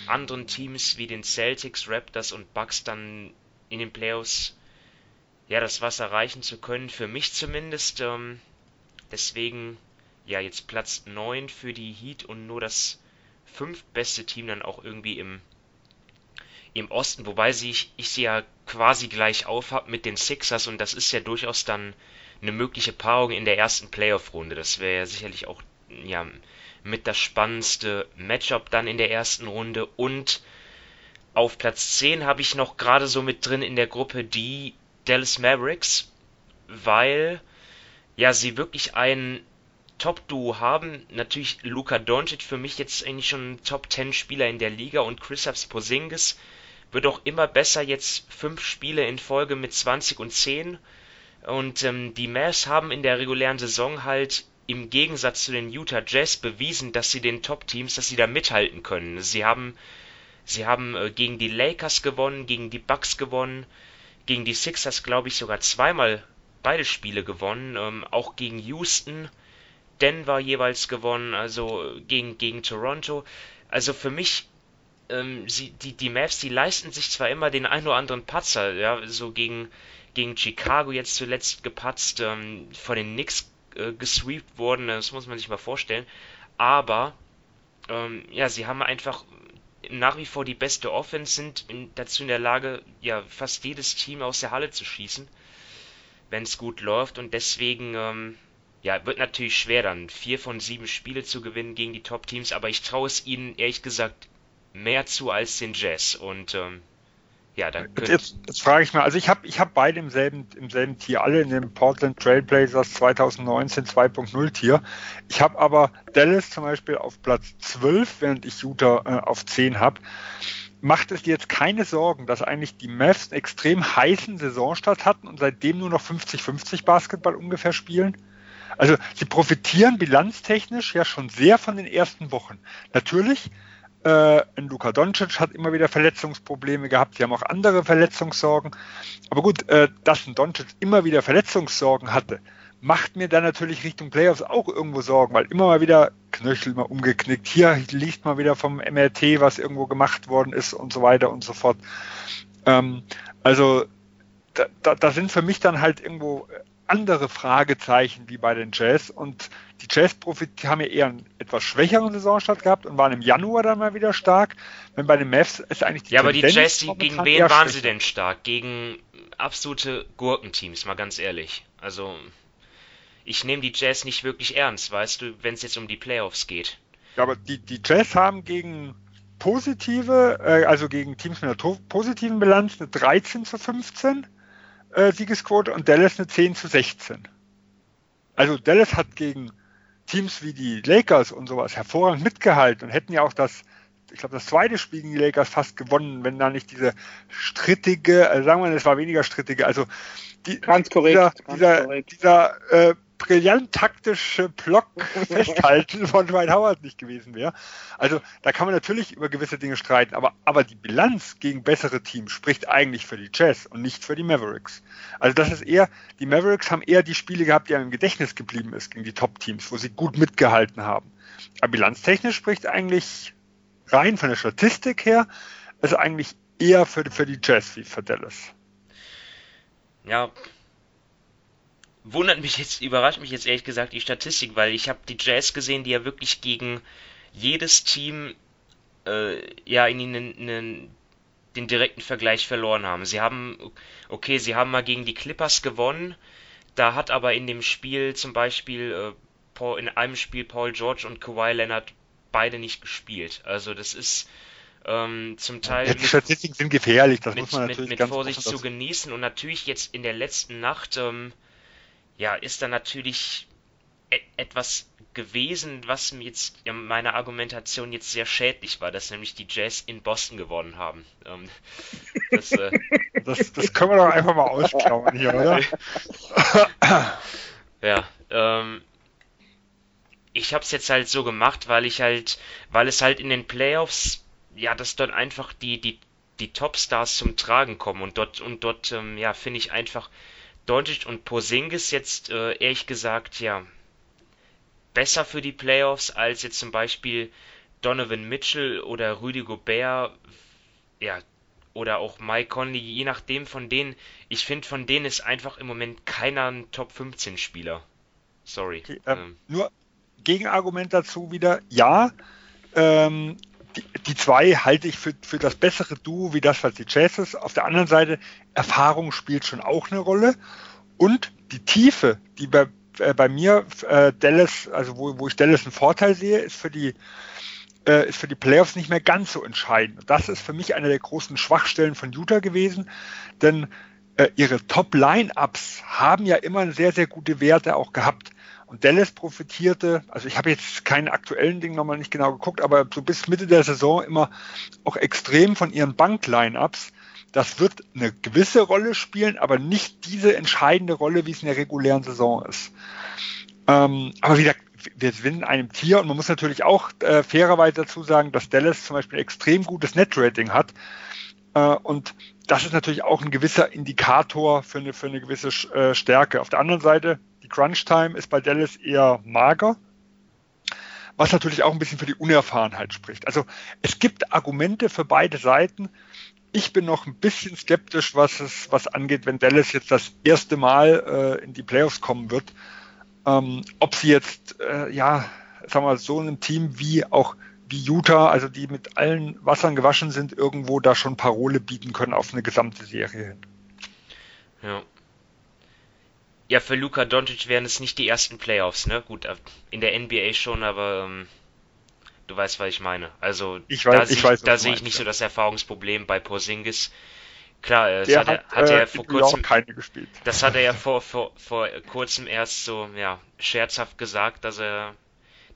anderen Teams wie den Celtics, Raptors und Bucks dann in den Playoffs ja das was erreichen zu können, für mich zumindest. Ähm, deswegen ja jetzt Platz 9 für die Heat und nur das fünftbeste Team dann auch irgendwie im, im Osten, wobei sie, ich, ich sie ja quasi gleich auf habe mit den Sixers und das ist ja durchaus dann eine mögliche Paarung in der ersten Playoff-Runde. Das wäre ja sicherlich auch ja, mit das spannendste Matchup dann in der ersten Runde und auf Platz 10 habe ich noch gerade so mit drin in der Gruppe die Dallas Mavericks, weil ja sie wirklich ein Top-Duo haben. Natürlich Luka Doncic für mich jetzt eigentlich schon ein Top-10-Spieler in der Liga und Kristaps Porzingis wird auch immer besser, jetzt fünf Spiele in Folge mit 20 und 10. Und ähm, die Mavs haben in der regulären Saison halt im Gegensatz zu den Utah Jazz bewiesen, dass sie den Top-Teams, dass sie da mithalten können. Sie haben, sie haben äh, gegen die Lakers gewonnen, gegen die Bucks gewonnen, gegen die Sixers, glaube ich, sogar zweimal beide Spiele gewonnen, ähm, auch gegen Houston Denver jeweils gewonnen, also gegen, gegen Toronto. Also für mich, ähm, sie, die, die Mavs, die leisten sich zwar immer den ein oder anderen Patzer, ja, so gegen, gegen Chicago jetzt zuletzt gepatzt, ähm, von den Knicks äh, gesweept worden, das muss man sich mal vorstellen, aber ähm, ja, sie haben einfach nach wie vor die beste Offense, sind in, dazu in der Lage, ja, fast jedes Team aus der Halle zu schießen, wenn es gut läuft und deswegen, ähm, ja, wird natürlich schwer dann, vier von sieben Spiele zu gewinnen gegen die Top-Teams, aber ich traue es ihnen ehrlich gesagt mehr zu als den Jazz. Und ähm, ja, dann jetzt, jetzt, frage ich mal, also ich habe ich hab beide im selben, im selben Tier, alle in dem Portland Trailblazers 2019 2.0 Tier. Ich habe aber Dallas zum Beispiel auf Platz 12, während ich Utah äh, auf 10 habe. Macht es dir jetzt keine Sorgen, dass eigentlich die Mavs einen extrem heißen Saisonstart hatten und seitdem nur noch 50-50 Basketball ungefähr spielen? Also sie profitieren bilanztechnisch ja schon sehr von den ersten Wochen. Natürlich, äh, Luka Doncic hat immer wieder Verletzungsprobleme gehabt. Sie haben auch andere Verletzungssorgen. Aber gut, äh, dass ein Doncic immer wieder Verletzungssorgen hatte, macht mir dann natürlich Richtung Playoffs auch irgendwo Sorgen, weil immer mal wieder Knöchel mal umgeknickt. Hier liest mal wieder vom MRT, was irgendwo gemacht worden ist und so weiter und so fort. Ähm, also da, da, da sind für mich dann halt irgendwo andere Fragezeichen wie bei den Jazz. Und die Jazz haben ja eher einen etwas schwächeren Saisonstart gehabt und waren im Januar dann mal wieder stark. Wenn bei den Mavs ist eigentlich die Ja, Tendenz aber die Jazz, gegen wen waren sie denn stark? Gegen absolute Gurkenteams, mal ganz ehrlich. Also, ich nehme die Jazz nicht wirklich ernst, weißt du, wenn es jetzt um die Playoffs geht. Ja, aber die, die Jazz haben gegen positive, äh, also gegen Teams mit einer positiven Bilanz eine 13 zu 15 äh, Siegesquote und Dallas eine 10 zu 16. Also Dallas hat gegen Teams wie die Lakers und sowas hervorragend mitgehalten und hätten ja auch das, ich glaube, das zweite Spiel gegen die Lakers fast gewonnen, wenn da nicht diese strittige, also sagen wir, mal, es war weniger strittige, also die, ganz korrekt, dieser, ganz dieser, korrekt. dieser äh, brillant taktische Block festhalten von Dwight Howard nicht gewesen wäre. Also da kann man natürlich über gewisse Dinge streiten, aber, aber die Bilanz gegen bessere Teams spricht eigentlich für die Jazz und nicht für die Mavericks. Also das ist eher, die Mavericks haben eher die Spiele gehabt, die einem im Gedächtnis geblieben ist gegen die Top-Teams, wo sie gut mitgehalten haben. Aber bilanztechnisch spricht eigentlich rein von der Statistik her, also eigentlich eher für, für die Jazz wie für Dallas. Ja, wundert mich jetzt, überrascht mich jetzt ehrlich gesagt die Statistik, weil ich habe die Jazz gesehen, die ja wirklich gegen jedes Team äh, ja in ihnen den direkten Vergleich verloren haben. Sie haben, okay, sie haben mal gegen die Clippers gewonnen, da hat aber in dem Spiel zum Beispiel äh, Paul, in einem Spiel Paul George und Kawhi Leonard beide nicht gespielt. Also das ist ähm, zum Teil ja, die Statistiken sind gefährlich, das mit, muss man natürlich mit, mit Vorsicht zu genießen und natürlich jetzt in der letzten Nacht ähm, ja, ist da natürlich et etwas gewesen, was mir jetzt ja, meiner Argumentation jetzt sehr schädlich war, dass nämlich die Jazz in Boston gewonnen haben. Ähm, das, äh, das, das, können wir doch einfach mal ausklammern hier, oder? ja, ähm, ich habe es jetzt halt so gemacht, weil ich halt, weil es halt in den Playoffs, ja, dass dort einfach die die die Topstars zum Tragen kommen und dort und dort, ähm, ja, finde ich einfach Doncic und Porzingis jetzt äh, ehrlich gesagt ja besser für die Playoffs als jetzt zum Beispiel Donovan Mitchell oder Rudy Gobert, ja, oder auch Mike Conley, je nachdem von denen, ich finde von denen ist einfach im Moment keiner ein Top 15 Spieler. Sorry. Okay, ähm, ähm. Nur Gegenargument dazu wieder, ja. Ähm, die, die, zwei halte ich für, für das bessere Duo wie das, was die Chases. Auf der anderen Seite, Erfahrung spielt schon auch eine Rolle. Und die Tiefe, die bei, äh, bei mir äh, Dallas, also wo, wo ich Dallas einen Vorteil sehe, ist für die äh, ist für die Playoffs nicht mehr ganz so entscheidend. Das ist für mich eine der großen Schwachstellen von Utah gewesen, denn äh, ihre Top-Line-Ups haben ja immer sehr, sehr gute Werte auch gehabt. Und Dallas profitierte, also ich habe jetzt keinen aktuellen Ding nochmal nicht genau geguckt, aber so bis Mitte der Saison immer auch extrem von ihren Bank-Line-Ups. Das wird eine gewisse Rolle spielen, aber nicht diese entscheidende Rolle, wie es in der regulären Saison ist. Ähm, aber wie gesagt, wir sind in einem Tier und man muss natürlich auch äh, fairerweise dazu sagen, dass Dallas zum Beispiel extrem gutes Net-Rating hat. Äh, und das ist natürlich auch ein gewisser Indikator für eine, für eine gewisse äh, Stärke. Auf der anderen Seite, die Crunch-Time ist bei Dallas eher mager, was natürlich auch ein bisschen für die Unerfahrenheit spricht. Also es gibt Argumente für beide Seiten. Ich bin noch ein bisschen skeptisch, was es was angeht, wenn Dallas jetzt das erste Mal äh, in die Playoffs kommen wird ähm, ob sie jetzt, äh, ja, sagen wir so einem Team wie auch wie Utah, also die mit allen Wassern gewaschen sind, irgendwo da schon Parole bieten können auf eine gesamte Serie hin. Ja. Ja, für Luka Doncic wären es nicht die ersten Playoffs, ne? Gut, äh, in der NBA schon, aber ähm, du weißt, was ich meine. Also ich weiß, da, ich weiß, da sehe ich nicht ja. so das Erfahrungsproblem bei Porzingis. Klar, das hat, hat, hat, er äh, vor kurzem keine gespielt. Das hat er ja vor, vor, vor kurzem erst so ja, scherzhaft gesagt, dass er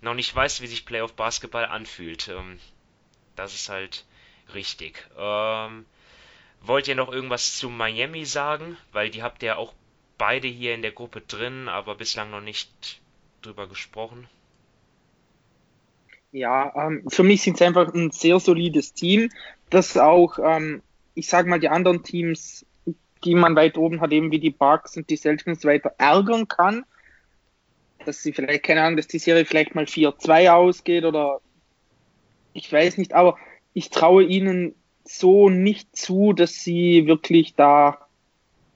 noch nicht weiß, wie sich Playoff Basketball anfühlt. Ähm, das ist halt richtig. Ähm, wollt ihr noch irgendwas zu Miami sagen? Weil die habt ihr auch beide hier in der Gruppe drin, aber bislang noch nicht drüber gesprochen. Ja, ähm, für mich sind es einfach ein sehr solides Team, das auch ähm, ich sage mal, die anderen Teams, die man weit oben hat, eben wie die Bucks und die Celtics weiter ärgern kann, dass sie vielleicht, keine Ahnung, dass die Serie vielleicht mal 4-2 ausgeht oder ich weiß nicht, aber ich traue ihnen so nicht zu, dass sie wirklich da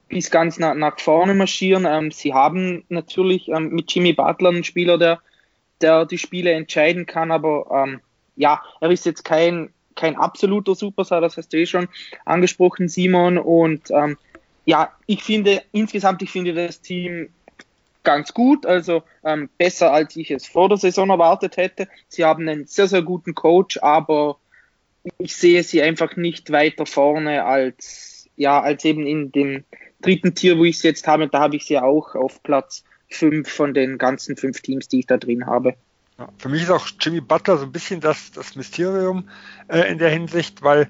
bis ganz nach, nach vorne marschieren. Ähm, sie haben natürlich ähm, mit Jimmy Butler einen Spieler, der, der die Spiele entscheiden kann, aber ähm, ja, er ist jetzt kein kein absoluter Superstar, das hast du eh schon angesprochen, Simon. Und ähm, ja, ich finde insgesamt, ich finde das Team ganz gut, also ähm, besser als ich es vor der Saison erwartet hätte. Sie haben einen sehr, sehr guten Coach, aber ich sehe sie einfach nicht weiter vorne als, ja, als eben in dem dritten Tier, wo ich sie jetzt habe. Da habe ich sie auch auf Platz fünf von den ganzen fünf Teams, die ich da drin habe. Ja, für mich ist auch Jimmy Butler so ein bisschen das, das Mysterium äh, in der Hinsicht, weil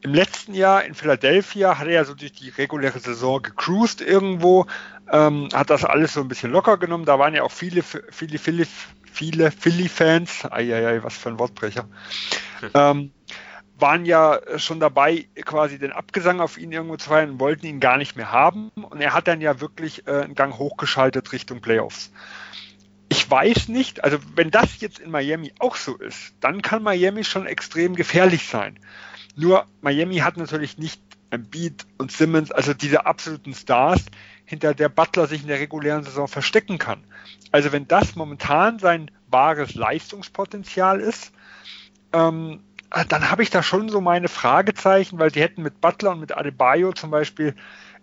im letzten Jahr in Philadelphia hat er ja so durch die reguläre Saison gecruised irgendwo, ähm, hat das alles so ein bisschen locker genommen. Da waren ja auch viele, viele, viele, viele Philly-Fans, eieiei, was für ein Wortbrecher, ähm, waren ja schon dabei, quasi den Abgesang auf ihn irgendwo zu feiern und wollten ihn gar nicht mehr haben. Und er hat dann ja wirklich äh, einen Gang hochgeschaltet Richtung Playoffs ich weiß nicht, also wenn das jetzt in Miami auch so ist, dann kann Miami schon extrem gefährlich sein. Nur Miami hat natürlich nicht Embiid und Simmons, also diese absoluten Stars, hinter der Butler sich in der regulären Saison verstecken kann. Also wenn das momentan sein wahres Leistungspotenzial ist, ähm, dann habe ich da schon so meine Fragezeichen, weil sie hätten mit Butler und mit Adebayo zum Beispiel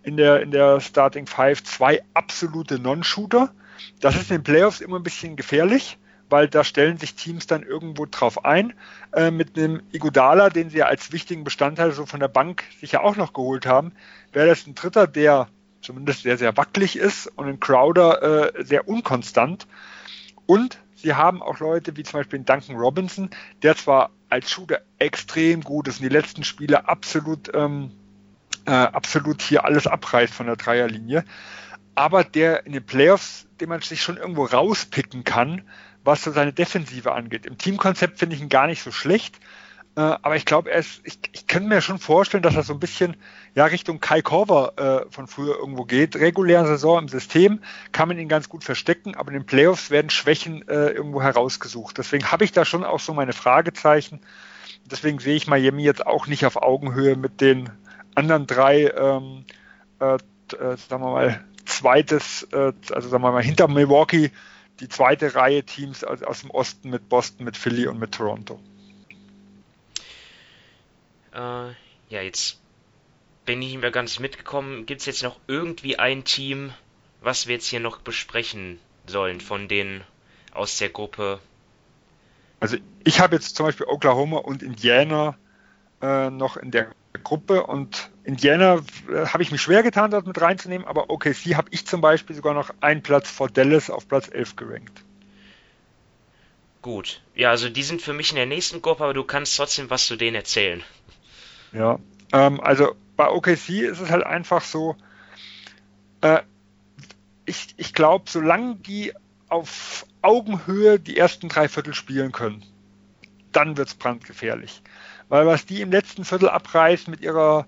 in der, in der Starting Five zwei absolute Non-Shooter das ist in den Playoffs immer ein bisschen gefährlich, weil da stellen sich Teams dann irgendwo drauf ein. Äh, mit einem Igodala, den sie ja als wichtigen Bestandteil so von der Bank sich ja auch noch geholt haben, wäre das ein Dritter, der zumindest sehr, sehr wackelig ist und ein Crowder äh, sehr unkonstant. Und sie haben auch Leute wie zum Beispiel Duncan Robinson, der zwar als Shooter extrem gut ist und die letzten Spiele absolut, ähm, äh, absolut hier alles abreißt von der Dreierlinie, aber der in den Playoffs, den man sich schon irgendwo rauspicken kann, was so seine Defensive angeht. Im Teamkonzept finde ich ihn gar nicht so schlecht, äh, aber ich glaube, ich, ich kann mir schon vorstellen, dass er so ein bisschen ja Richtung Kai Korver äh, von früher irgendwo geht. Reguläre Saison im System kann man ihn ganz gut verstecken, aber in den Playoffs werden Schwächen äh, irgendwo herausgesucht. Deswegen habe ich da schon auch so meine Fragezeichen. Deswegen sehe ich Miami jetzt auch nicht auf Augenhöhe mit den anderen drei, ähm, äh, äh sagen wir mal, zweites, äh, also sagen wir mal, hinter Milwaukee die zweite Reihe Teams aus, aus dem Osten mit Boston, mit Philly und mit Toronto. Äh, ja, jetzt bin ich nicht mehr ganz mitgekommen. Gibt es jetzt noch irgendwie ein Team, was wir jetzt hier noch besprechen sollen von den aus der Gruppe? Also ich habe jetzt zum Beispiel Oklahoma und Indiana äh, noch in der Gruppe und Indiana äh, habe ich mich schwer getan, dort mit reinzunehmen, aber OKC habe ich zum Beispiel sogar noch einen Platz vor Dallas auf Platz 11 gerankt. Gut. Ja, also die sind für mich in der nächsten Gruppe, aber du kannst trotzdem was zu denen erzählen. Ja, ähm, also bei OKC ist es halt einfach so, äh, ich, ich glaube, solange die auf Augenhöhe die ersten drei Viertel spielen können, dann wird es brandgefährlich. Weil was die im letzten Viertel abreißen mit ihrer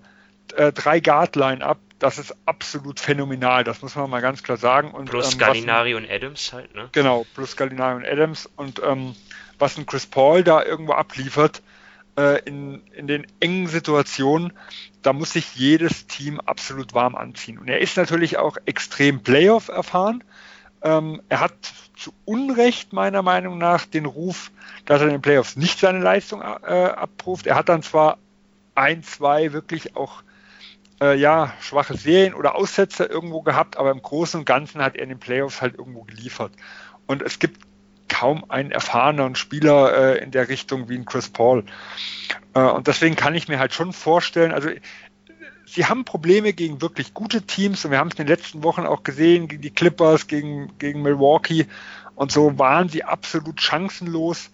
äh, drei Guard Line ab, das ist absolut phänomenal. Das muss man mal ganz klar sagen. Und, plus ähm, Gallinari und Adams halt, ne? Genau, plus Gallinari und Adams und ähm, was ein Chris Paul da irgendwo abliefert in, in den engen Situationen, da muss sich jedes Team absolut warm anziehen. Und er ist natürlich auch extrem Playoff erfahren. Ähm, er hat zu Unrecht meiner Meinung nach den Ruf, dass er in den Playoffs nicht seine Leistung äh, abruft. Er hat dann zwar ein, zwei wirklich auch äh, ja, schwache Serien oder Aussetzer irgendwo gehabt, aber im Großen und Ganzen hat er in den Playoffs halt irgendwo geliefert. Und es gibt kaum einen erfahrenen Spieler äh, in der Richtung wie ein Chris Paul. Äh, und deswegen kann ich mir halt schon vorstellen, also sie haben Probleme gegen wirklich gute Teams und wir haben es in den letzten Wochen auch gesehen, gegen die Clippers, gegen, gegen Milwaukee und so waren sie absolut chancenlos.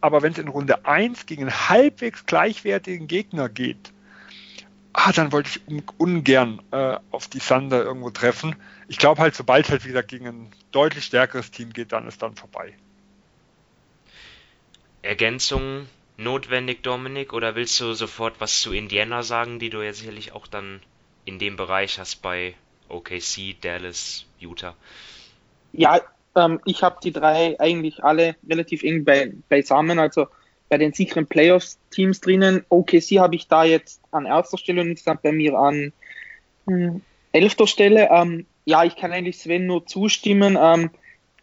Aber wenn es in Runde 1 gegen einen halbwegs gleichwertigen Gegner geht, ah, dann wollte ich ungern äh, auf die Thunder irgendwo treffen. Ich glaube halt, sobald halt wieder gegen ein deutlich stärkeres Team geht, dann ist dann vorbei. Ergänzungen notwendig, Dominik, oder willst du sofort was zu Indiana sagen, die du ja sicherlich auch dann in dem Bereich hast bei OKC, Dallas, Utah? Ja, ähm, ich habe die drei eigentlich alle relativ eng bei, beisammen, also bei den sicheren Playoffs-Teams drinnen. OKC habe ich da jetzt an erster Stelle und insgesamt bei mir an hm, elfter Stelle. Ähm, ja, ich kann eigentlich Sven nur zustimmen. Ähm,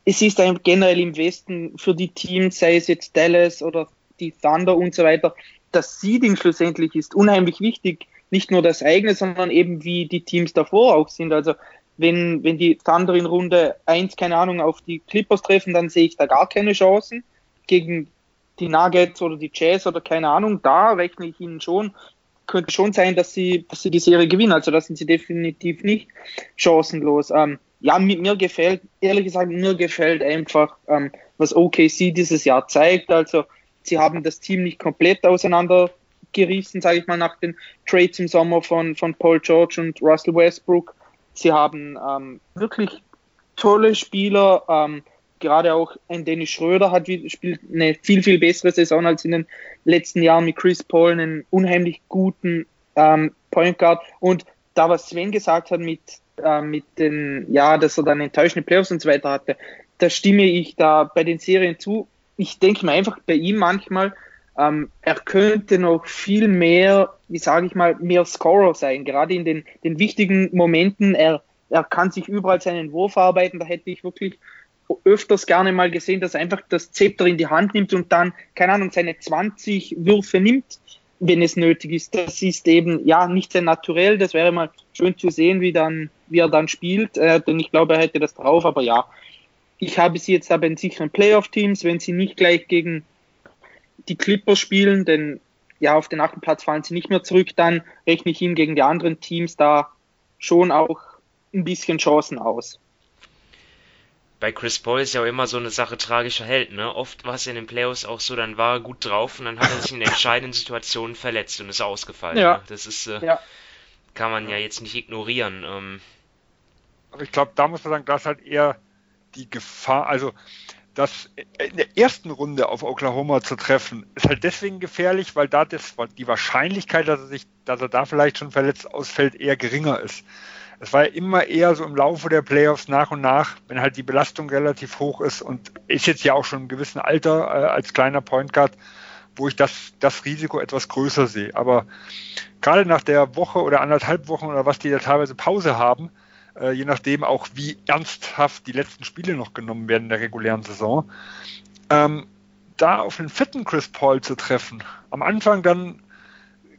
es ist generell im Westen für die Teams, sei es jetzt Dallas oder die Thunder und so weiter, das Seeding schlussendlich ist unheimlich wichtig. Nicht nur das eigene, sondern eben wie die Teams davor auch sind. Also wenn, wenn die Thunder in Runde 1, keine Ahnung, auf die Clippers treffen, dann sehe ich da gar keine Chancen. Gegen die Nuggets oder die Jazz oder keine Ahnung, da rechne ich ihnen schon, könnte schon sein, dass sie, dass sie die Serie gewinnen. Also da sind sie definitiv nicht chancenlos. Ähm, ja, mir, gefällt, ehrlich gesagt, mir gefällt einfach, ähm, was OKC dieses Jahr zeigt. Also sie haben das Team nicht komplett auseinandergerissen, sage ich mal, nach den Trades im Sommer von, von Paul George und Russell Westbrook. Sie haben ähm, wirklich tolle Spieler, ähm, gerade auch ein Dennis Schröder hat spielt eine viel, viel bessere Saison als in den letzten Jahren mit Chris Paul, einen unheimlich guten ähm, Point Guard. Und da, was Sven gesagt hat mit, äh, mit den, ja, dass er dann enttäuschende Playoffs und so weiter hatte, da stimme ich da bei den Serien zu. Ich denke mir einfach bei ihm manchmal, ähm, er könnte noch viel mehr, wie sage ich mal, mehr Scorer sein, gerade in den, den wichtigen Momenten. Er, er kann sich überall seinen Wurf arbeiten, da hätte ich wirklich öfters gerne mal gesehen, dass er einfach das Zepter in die Hand nimmt und dann, keine Ahnung, seine 20 Würfe nimmt, wenn es nötig ist. Das ist eben, ja, nicht sehr naturell. Das wäre mal schön zu sehen, wie, dann, wie er dann spielt, äh, denn ich glaube, er hätte das drauf, aber ja, ich habe sie jetzt aber in sicheren Playoff-Teams, wenn sie nicht gleich gegen die Clippers spielen, denn ja, auf den achten Platz fallen sie nicht mehr zurück, dann rechne ich ihnen gegen die anderen Teams da schon auch ein bisschen Chancen aus. Bei Chris Paul ist ja auch immer so eine Sache tragischer Held, ne? Oft war es in den Playoffs auch so, dann war er gut drauf und dann hat er sich in entscheidenden Situationen verletzt und ist ausgefallen. Ja. Ne? Das ist, äh, ja. kann man ja jetzt nicht ignorieren. Ähm. Aber ich glaube, da muss man sagen, das halt eher die Gefahr, also das in der ersten Runde auf Oklahoma zu treffen, ist halt deswegen gefährlich, weil da das, die Wahrscheinlichkeit, dass er sich, dass er da vielleicht schon verletzt ausfällt, eher geringer ist. Es war ja immer eher so im Laufe der Playoffs nach und nach, wenn halt die Belastung relativ hoch ist und ist jetzt ja auch schon im gewissen Alter äh, als kleiner Point Guard, wo ich das, das Risiko etwas größer sehe. Aber gerade nach der Woche oder anderthalb Wochen oder was die da teilweise Pause haben, äh, je nachdem auch, wie ernsthaft die letzten Spiele noch genommen werden in der regulären Saison. Ähm, da auf einen fitten Chris Paul zu treffen, am Anfang dann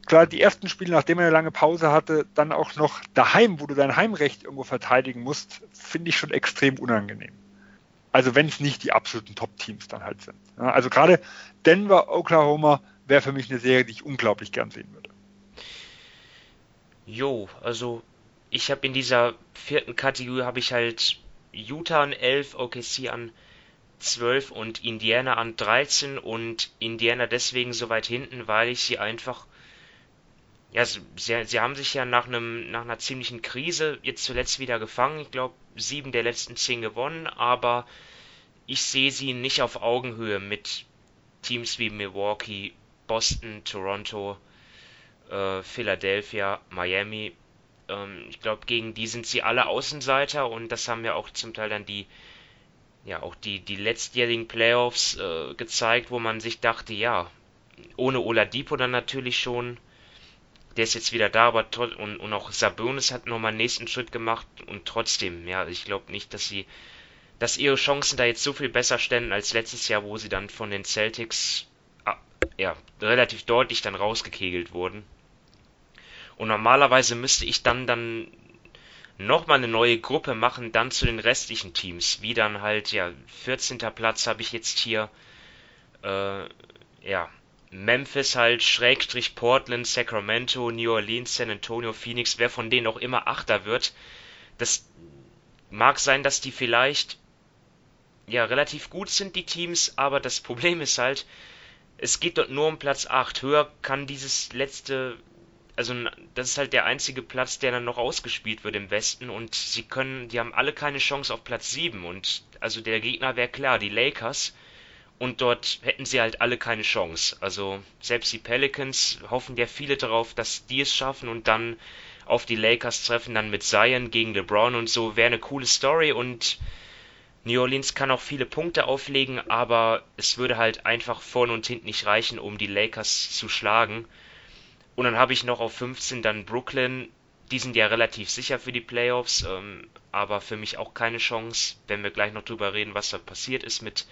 klar, die ersten Spiele, nachdem er eine lange Pause hatte, dann auch noch daheim, wo du dein Heimrecht irgendwo verteidigen musst, finde ich schon extrem unangenehm. Also wenn es nicht die absoluten Top-Teams dann halt sind. Also gerade Denver, Oklahoma wäre für mich eine Serie, die ich unglaublich gern sehen würde. Jo, also ich habe in dieser vierten Kategorie habe ich halt Utah an 11, OKC an 12 und Indiana an 13 und Indiana deswegen so weit hinten, weil ich sie einfach ja, sie, sie haben sich ja nach einem nach einer ziemlichen Krise jetzt zuletzt wieder gefangen. Ich glaube, sieben der letzten zehn gewonnen, aber ich sehe sie nicht auf Augenhöhe mit Teams wie Milwaukee, Boston, Toronto, äh, Philadelphia, Miami. Ähm, ich glaube, gegen die sind sie alle Außenseiter und das haben ja auch zum Teil dann die ja auch die die letztjährigen Playoffs äh, gezeigt, wo man sich dachte, ja, ohne Oladipo dann natürlich schon der ist jetzt wieder da, aber und, und auch Sabonis hat nochmal einen nächsten Schritt gemacht und trotzdem, ja, ich glaube nicht, dass sie, dass ihre Chancen da jetzt so viel besser ständen als letztes Jahr, wo sie dann von den Celtics ah, ja, relativ deutlich dann rausgekegelt wurden. Und normalerweise müsste ich dann dann nochmal eine neue Gruppe machen, dann zu den restlichen Teams, wie dann halt, ja, 14. Platz habe ich jetzt hier, äh, ja, Memphis halt, Schrägstrich Portland, Sacramento, New Orleans, San Antonio, Phoenix, wer von denen auch immer Achter wird, das mag sein, dass die vielleicht ja relativ gut sind, die Teams, aber das Problem ist halt, es geht dort nur um Platz 8. Höher kann dieses letzte, also das ist halt der einzige Platz, der dann noch ausgespielt wird im Westen und sie können, die haben alle keine Chance auf Platz 7 und also der Gegner wäre klar, die Lakers und dort hätten sie halt alle keine Chance. Also selbst die Pelicans hoffen ja viele darauf, dass die es schaffen und dann auf die Lakers treffen, dann mit Zion gegen LeBron und so. Wäre eine coole Story und New Orleans kann auch viele Punkte auflegen, aber es würde halt einfach vorne und hinten nicht reichen, um die Lakers zu schlagen. Und dann habe ich noch auf 15 dann Brooklyn. Die sind ja relativ sicher für die Playoffs, ähm, aber für mich auch keine Chance, wenn wir gleich noch drüber reden, was da passiert ist mit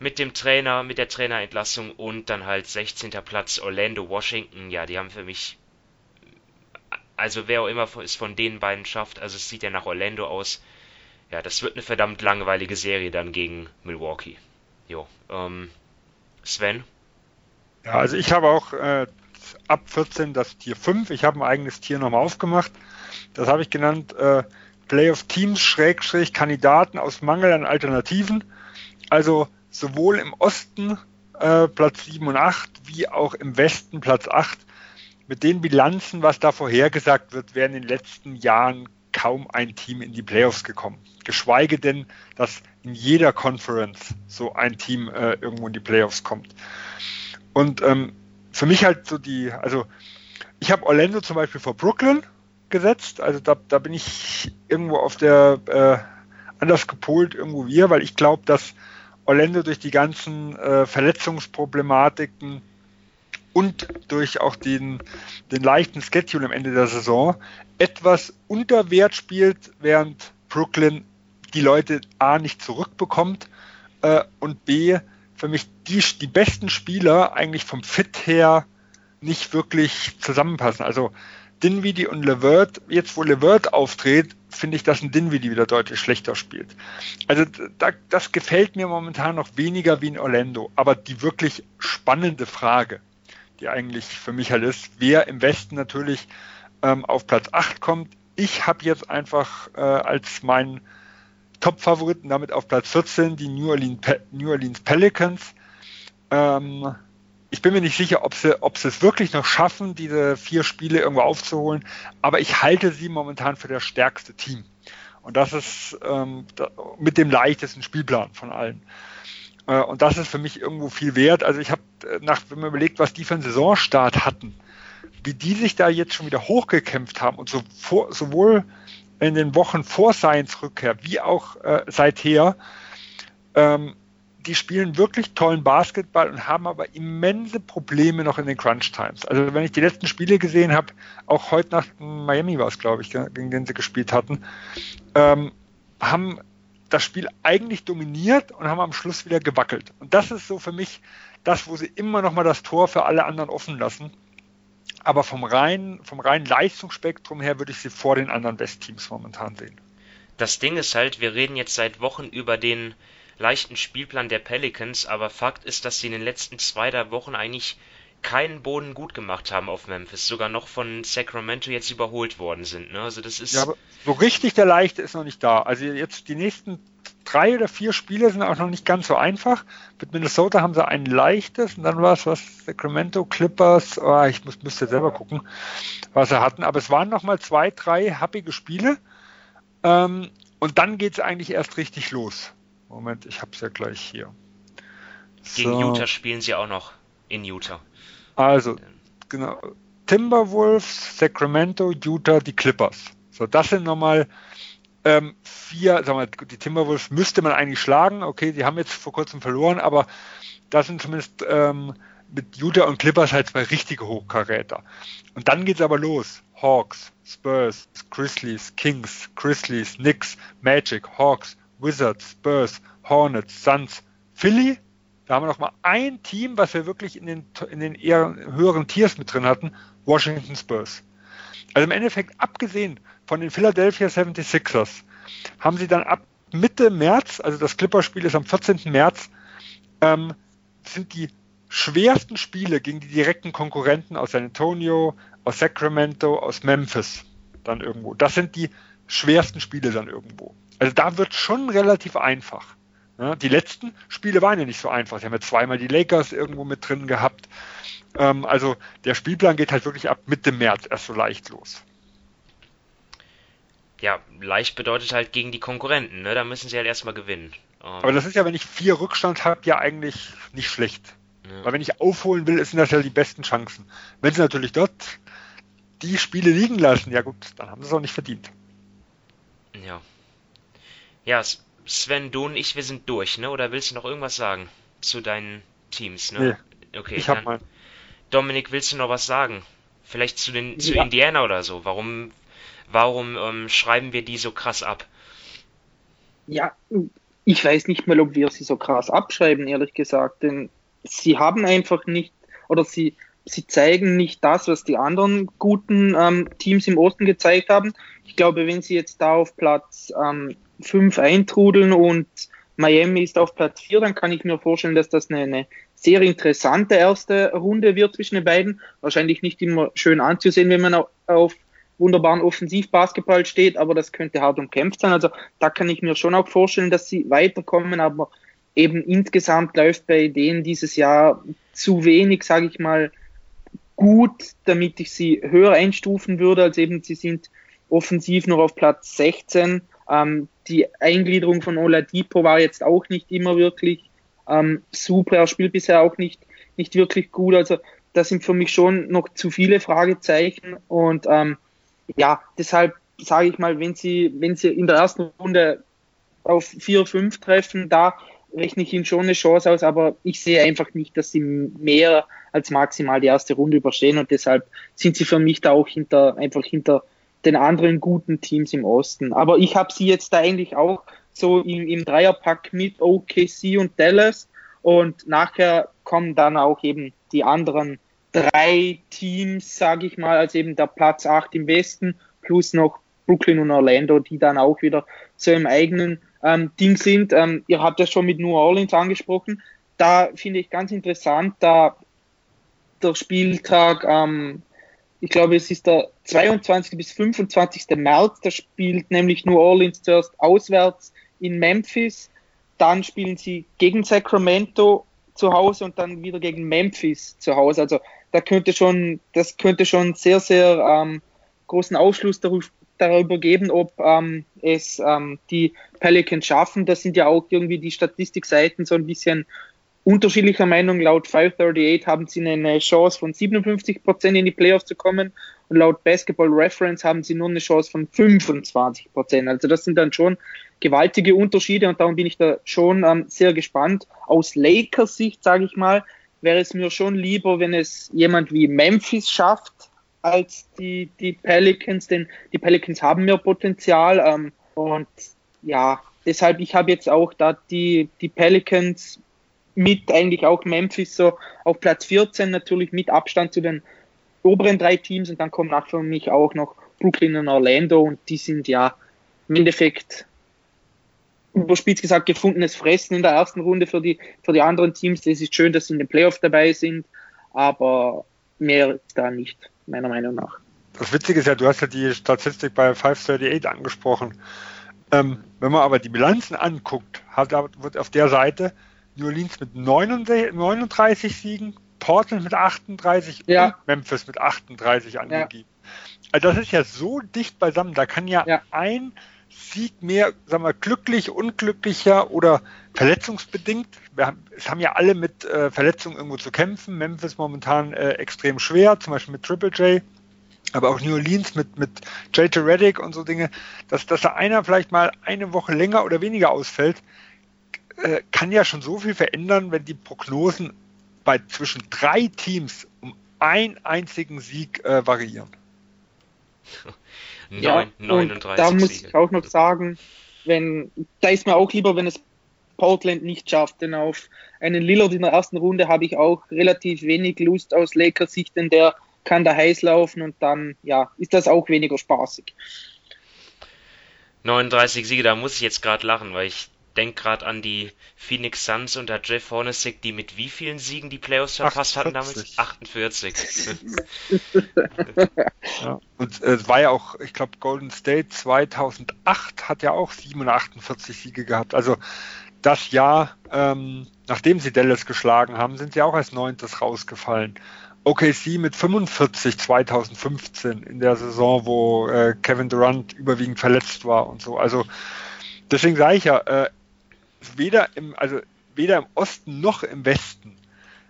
mit dem Trainer, mit der Trainerentlassung und dann halt 16. Platz Orlando Washington. Ja, die haben für mich, also wer auch immer es von den beiden schafft, also es sieht ja nach Orlando aus. Ja, das wird eine verdammt langweilige Serie dann gegen Milwaukee. Jo, ähm, Sven? Ja, also ich habe auch äh, ab 14 das Tier 5. Ich habe ein eigenes Tier nochmal aufgemacht. Das habe ich genannt äh, Playoff Teams Schrägstrich Kandidaten aus Mangel an Alternativen. Also sowohl im Osten äh, Platz 7 und 8 wie auch im Westen Platz 8. Mit den Bilanzen, was da vorhergesagt wird, wäre in den letzten Jahren kaum ein Team in die Playoffs gekommen. Geschweige denn, dass in jeder Conference so ein Team äh, irgendwo in die Playoffs kommt. Und ähm, für mich halt so die, also ich habe Orlando zum Beispiel vor Brooklyn gesetzt, also da, da bin ich irgendwo auf der äh, anders gepolt irgendwo wir, weil ich glaube, dass Orlando durch die ganzen äh, Verletzungsproblematiken und durch auch den, den leichten Schedule am Ende der Saison etwas unter Wert spielt, während Brooklyn die Leute A nicht zurückbekommt äh, und B für mich die, die besten Spieler eigentlich vom Fit her nicht wirklich zusammenpassen. Also Dinwiddie und Levert, jetzt wo Levert auftritt, finde ich, dass ein Dinwiddie wieder deutlich schlechter spielt. Also da, das gefällt mir momentan noch weniger wie in Orlando. Aber die wirklich spannende Frage, die eigentlich für mich halt ist, wer im Westen natürlich ähm, auf Platz 8 kommt. Ich habe jetzt einfach äh, als meinen Top-Favoriten damit auf Platz 14 die New Orleans, Pe New Orleans Pelicans. Ähm, ich bin mir nicht sicher, ob sie, ob sie es wirklich noch schaffen, diese vier Spiele irgendwo aufzuholen, aber ich halte sie momentan für das stärkste Team. Und das ist ähm, mit dem leichtesten Spielplan von allen. Äh, und das ist für mich irgendwo viel wert. Also ich habe, äh, nach, wenn man überlegt, was die für einen Saisonstart hatten, wie die sich da jetzt schon wieder hochgekämpft haben und so vor, sowohl in den Wochen vor Science Rückkehr wie auch äh, seither, ähm, die spielen wirklich tollen Basketball und haben aber immense Probleme noch in den Crunch Times. Also wenn ich die letzten Spiele gesehen habe, auch heute nach Miami war es, glaube ich, gegen den sie gespielt hatten, ähm, haben das Spiel eigentlich dominiert und haben am Schluss wieder gewackelt. Und das ist so für mich das, wo sie immer noch mal das Tor für alle anderen offen lassen. Aber vom reinen, vom reinen Leistungsspektrum her würde ich sie vor den anderen Westteams momentan sehen. Das Ding ist halt, wir reden jetzt seit Wochen über den leichten Spielplan der Pelicans, aber Fakt ist, dass sie in den letzten zwei, drei Wochen eigentlich keinen Boden gut gemacht haben auf Memphis, sogar noch von Sacramento jetzt überholt worden sind. Ne? Also das ist. Ja, aber so richtig der leichte ist noch nicht da. Also jetzt die nächsten drei oder vier Spiele sind auch noch nicht ganz so einfach. Mit Minnesota haben sie ein leichtes und dann war es was Sacramento Clippers. Oh, ich muss, müsste selber gucken, was sie hatten. Aber es waren noch mal zwei, drei happige Spiele. Ähm, und dann geht es eigentlich erst richtig los. Moment, ich habe es ja gleich hier. Gegen so. Utah spielen sie auch noch in Utah. Also, genau. Timberwolves, Sacramento, Utah, die Clippers. So, das sind nochmal ähm, vier, sagen wir, die Timberwolves müsste man eigentlich schlagen. Okay, die haben jetzt vor kurzem verloren, aber das sind zumindest ähm, mit Utah und Clippers halt zwei richtige Hochkaräter. Und dann geht's aber los. Hawks, Spurs, Grizzlies, Kings, Grizzlies, Knicks, Magic, Hawks, Wizards, Spurs, Hornets, Suns, Philly. Da haben wir noch mal ein Team, was wir wirklich in den, in den eher höheren Tiers mit drin hatten, Washington Spurs. Also im Endeffekt, abgesehen von den Philadelphia 76ers, haben sie dann ab Mitte März, also das Clipperspiel ist am 14. März, ähm, sind die schwersten Spiele gegen die direkten Konkurrenten aus San Antonio, aus Sacramento, aus Memphis dann irgendwo. Das sind die schwersten Spiele dann irgendwo. Also da wird schon relativ einfach. Ja, die letzten Spiele waren ja nicht so einfach. Sie haben ja zweimal die Lakers irgendwo mit drin gehabt. Ähm, also der Spielplan geht halt wirklich ab Mitte März erst so leicht los. Ja, leicht bedeutet halt gegen die Konkurrenten, ne? Da müssen sie halt erstmal gewinnen. Ähm, Aber das ist ja, wenn ich vier Rückstand habe, ja eigentlich nicht schlecht. Ja. Weil wenn ich aufholen will, sind das ja die besten Chancen. Wenn sie natürlich dort die Spiele liegen lassen, ja gut, dann haben sie es auch nicht verdient. Ja. Ja, Sven, du und ich, wir sind durch, ne? Oder willst du noch irgendwas sagen zu deinen Teams, ne? Nee, okay, ich hab mal. Dominik, willst du noch was sagen? Vielleicht zu den zu ja. Indiana oder so? Warum warum ähm, schreiben wir die so krass ab? Ja, ich weiß nicht mal, ob wir sie so krass abschreiben, ehrlich gesagt, denn sie haben einfach nicht oder sie sie zeigen nicht das, was die anderen guten ähm, Teams im Osten gezeigt haben. Ich glaube, wenn sie jetzt da auf Platz ähm, 5 eintrudeln und Miami ist auf Platz 4, dann kann ich mir vorstellen, dass das eine, eine sehr interessante erste Runde wird zwischen den beiden. Wahrscheinlich nicht immer schön anzusehen, wenn man auf wunderbaren Offensivbasketball steht, aber das könnte hart umkämpft sein. Also da kann ich mir schon auch vorstellen, dass sie weiterkommen, aber eben insgesamt läuft bei denen dieses Jahr zu wenig, sage ich mal, gut, damit ich sie höher einstufen würde, als eben sie sind offensiv noch auf Platz 16. Ähm, die Eingliederung von Oladipo war jetzt auch nicht immer wirklich ähm, super. Er spielt bisher auch nicht, nicht wirklich gut. Also das sind für mich schon noch zu viele Fragezeichen. Und ähm, ja, deshalb sage ich mal, wenn sie, wenn sie in der ersten Runde auf 4-5 treffen, da rechne ich ihnen schon eine Chance aus, aber ich sehe einfach nicht, dass sie mehr als maximal die erste Runde überstehen und deshalb sind sie für mich da auch hinter, einfach hinter den anderen guten Teams im Osten. Aber ich habe sie jetzt da eigentlich auch so im, im Dreierpack mit OKC und Dallas und nachher kommen dann auch eben die anderen drei Teams, sage ich mal, als eben der Platz 8 im Westen plus noch Brooklyn und Orlando, die dann auch wieder so im eigenen ähm, Ding sind. Ähm, ihr habt das schon mit New Orleans angesprochen. Da finde ich ganz interessant, da der Spieltag ähm, ich glaube, es ist der 22. bis 25. März, da spielt nämlich New Orleans zuerst auswärts in Memphis, dann spielen sie gegen Sacramento zu Hause und dann wieder gegen Memphis zu Hause. Also da könnte schon, das könnte schon sehr, sehr ähm, großen Ausschluss darüber, darüber geben, ob ähm, es ähm, die Pelicans schaffen. Das sind ja auch irgendwie die Statistikseiten so ein bisschen unterschiedlicher Meinung. Laut 538 haben sie eine Chance von 57 Prozent in die Playoffs zu kommen und laut Basketball Reference haben sie nur eine Chance von 25 Prozent. Also das sind dann schon gewaltige Unterschiede und darum bin ich da schon ähm, sehr gespannt. Aus Lakers Sicht, sage ich mal, wäre es mir schon lieber, wenn es jemand wie Memphis schafft, als die, die Pelicans, denn die Pelicans haben mehr Potenzial ähm, und ja, deshalb, ich habe jetzt auch da die, die Pelicans mit eigentlich auch Memphis so auf Platz 14 natürlich mit Abstand zu den oberen drei Teams und dann kommen nach für mich auch noch Brooklyn und Orlando und die sind ja im Endeffekt überspitzt gesagt gefundenes Fressen in der ersten Runde für die, für die anderen Teams. Es ist schön, dass sie in den Playoffs dabei sind, aber mehr da nicht, meiner Meinung nach. Das Witzige ist ja, du hast ja die Statistik bei 538 angesprochen. Ähm, wenn man aber die Bilanzen anguckt, hat, wird auf der Seite New Orleans mit 39 Siegen, Portland mit 38 ja. und Memphis mit 38 angegeben. Ja. Also das ist ja so dicht beisammen, da kann ja, ja. ein Sieg mehr, sagen wir, glücklich, unglücklicher oder verletzungsbedingt. Wir haben, es haben ja alle mit äh, Verletzungen irgendwo zu kämpfen. Memphis momentan äh, extrem schwer, zum Beispiel mit Triple J, aber auch New Orleans mit, mit J.J. Reddick und so Dinge, dass, dass da einer vielleicht mal eine Woche länger oder weniger ausfällt, äh, kann ja schon so viel verändern, wenn die Prognosen bei zwischen drei Teams um einen einzigen Sieg äh, variieren. ja, 39 da muss Siege. ich auch noch sagen, wenn, da ist mir auch lieber, wenn es Portland nicht schafft, denn auf einen Lillard in der ersten Runde habe ich auch relativ wenig Lust aus Lakers Sicht, denn der kann da heiß laufen und dann, ja, ist das auch weniger spaßig. 39 Siege, da muss ich jetzt gerade lachen, weil ich denke gerade an die Phoenix Suns unter Jeff Hornacek, die mit wie vielen Siegen die Playoffs verpasst 48. hatten damals? 48. ja. Und äh, es äh, war ja auch, ich glaube, Golden State 2008 hat ja auch 47 Siege gehabt. Also das Jahr, ähm, nachdem sie Dallas geschlagen haben, sind sie auch als neuntes rausgefallen. OKC mit 45 2015 in der Saison, wo äh, Kevin Durant überwiegend verletzt war und so. Also deswegen sage ich ja, äh, weder im, also weder im Osten noch im Westen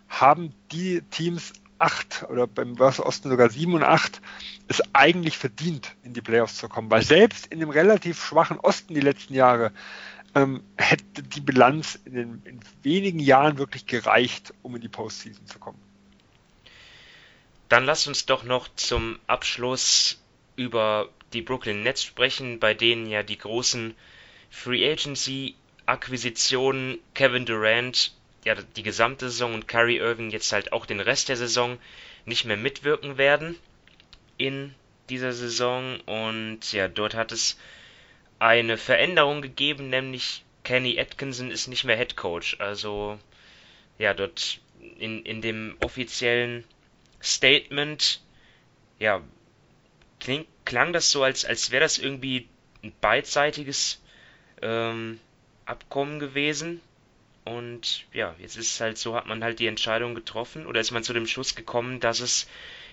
haben die Teams acht oder beim Börse Osten sogar sieben und acht es eigentlich verdient, in die Playoffs zu kommen. Weil selbst in dem relativ schwachen Osten die letzten Jahre ähm, hätte die Bilanz in, den, in wenigen Jahren wirklich gereicht, um in die Postseason zu kommen. Dann lasst uns doch noch zum Abschluss über die Brooklyn Nets sprechen, bei denen ja die großen Free Agency Akquisitionen Kevin Durant ja die gesamte Saison und Kyrie Irving jetzt halt auch den Rest der Saison nicht mehr mitwirken werden in dieser Saison und ja, dort hat es eine Veränderung gegeben, nämlich Kenny Atkinson ist nicht mehr Head Coach. Also ja, dort in, in dem offiziellen Statement, ja, kling, klang das so, als, als wäre das irgendwie ein beidseitiges ähm, Abkommen gewesen. Und ja, jetzt ist es halt so, hat man halt die Entscheidung getroffen oder ist man zu dem Schluss gekommen, dass es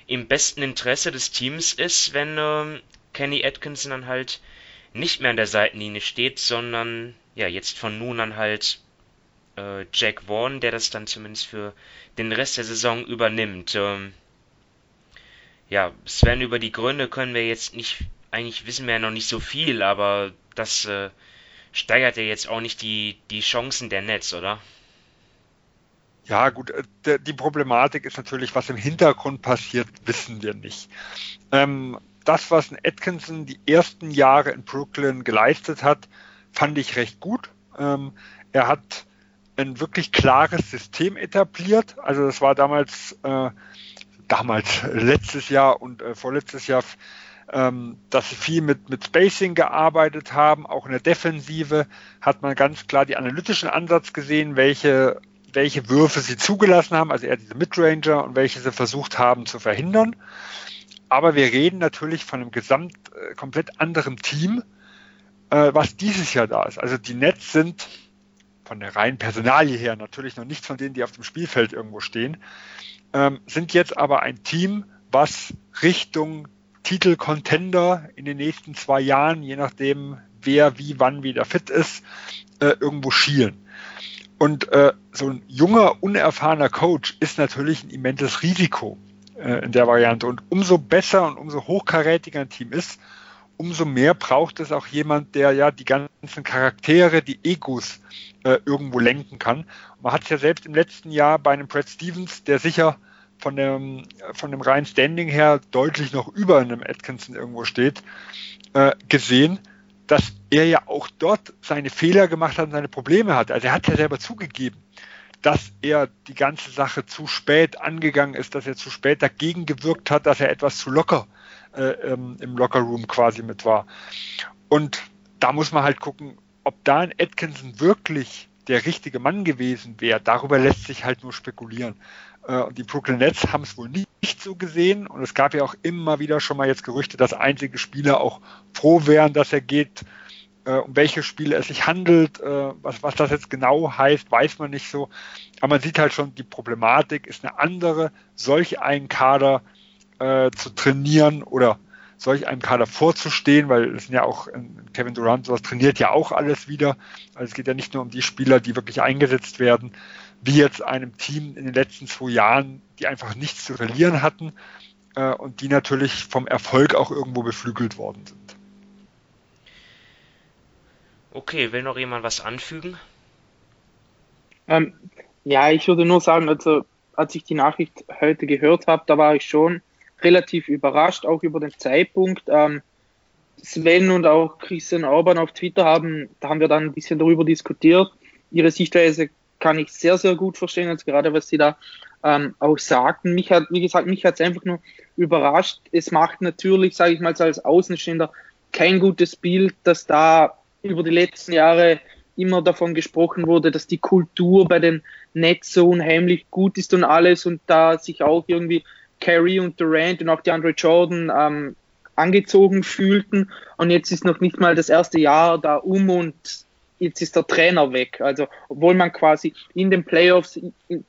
im besten Interesse des Teams ist, wenn ähm, Kenny Atkinson dann halt nicht mehr an der Seitenlinie steht, sondern ja, jetzt von nun an halt äh, Jack Vaughn, der das dann zumindest für den Rest der Saison übernimmt. Ähm, ja, Sven, über die Gründe können wir jetzt nicht, eigentlich wissen wir ja noch nicht so viel, aber das äh, steigert ja jetzt auch nicht die, die Chancen der Nets, oder? Ja, gut, äh, die Problematik ist natürlich, was im Hintergrund passiert, wissen wir nicht. Ähm, das, was ein Atkinson die ersten Jahre in Brooklyn geleistet hat, fand ich recht gut. Ähm, er hat ein wirklich klares System etabliert. Also das war damals, äh, damals letztes Jahr und äh, vorletztes Jahr, ähm, dass sie viel mit, mit Spacing gearbeitet haben. Auch in der Defensive hat man ganz klar die analytischen Ansatz gesehen, welche, welche Würfe sie zugelassen haben, also eher diese Midranger und welche sie versucht haben zu verhindern. Aber wir reden natürlich von einem gesamt äh, komplett anderen Team, äh, was dieses Jahr da ist. Also die Nets sind von der reinen Personalie her natürlich noch nicht von denen, die auf dem Spielfeld irgendwo stehen, ähm, sind jetzt aber ein Team, was Richtung Titel-Contender in den nächsten zwei Jahren, je nachdem wer wie wann wieder fit ist, äh, irgendwo schielen. Und äh, so ein junger, unerfahrener Coach ist natürlich ein immenses Risiko äh, in der Variante. Und umso besser und umso hochkarätiger ein Team ist, umso mehr braucht es auch jemand, der ja die ganzen Charaktere, die Egos äh, irgendwo lenken kann. Man hat es ja selbst im letzten Jahr bei einem Brad Stevens, der sicher von dem, von dem reinen Standing her deutlich noch über einem Atkinson irgendwo steht, äh, gesehen, dass er ja auch dort seine Fehler gemacht hat und seine Probleme hat. Also er hat ja selber zugegeben, dass er die ganze Sache zu spät angegangen ist, dass er zu spät dagegen gewirkt hat, dass er etwas zu locker äh, ähm, im Lockerroom quasi mit war. Und da muss man halt gucken, ob da ein Atkinson wirklich der richtige Mann gewesen wäre. Darüber lässt sich halt nur spekulieren. Äh, und die Brooklyn Nets haben es wohl nicht so gesehen. Und es gab ja auch immer wieder schon mal jetzt Gerüchte, dass einzige Spieler auch froh wären, dass er geht. Äh, um welche Spiele es sich handelt, äh, was, was das jetzt genau heißt, weiß man nicht so. Aber man sieht halt schon, die Problematik ist eine andere, solch einen Kader äh, zu trainieren oder solch einem Kader vorzustehen, weil es sind ja auch Kevin Durant, sowas trainiert ja auch alles wieder. Also es geht ja nicht nur um die Spieler, die wirklich eingesetzt werden, wie jetzt einem Team in den letzten zwei Jahren, die einfach nichts zu verlieren hatten äh, und die natürlich vom Erfolg auch irgendwo beflügelt worden sind. Okay, will noch jemand was anfügen? Ähm, ja, ich würde nur sagen, also als ich die Nachricht heute gehört habe, da war ich schon relativ überrascht, auch über den Zeitpunkt. Ähm, Sven und auch Christian Orban auf Twitter haben, da haben wir dann ein bisschen darüber diskutiert. Ihre Sichtweise kann ich sehr, sehr gut verstehen, also gerade was sie da ähm, auch sagten. Mich hat, wie gesagt, mich hat es einfach nur überrascht. Es macht natürlich, sage ich mal, als Außenstehender kein gutes Bild, dass da über die letzten Jahre immer davon gesprochen wurde, dass die Kultur bei den Nets so unheimlich gut ist und alles und da sich auch irgendwie Carey und Durant und auch die Andre Jordan ähm, angezogen fühlten und jetzt ist noch nicht mal das erste Jahr da um und jetzt ist der Trainer weg. Also, obwohl man quasi in den Playoffs,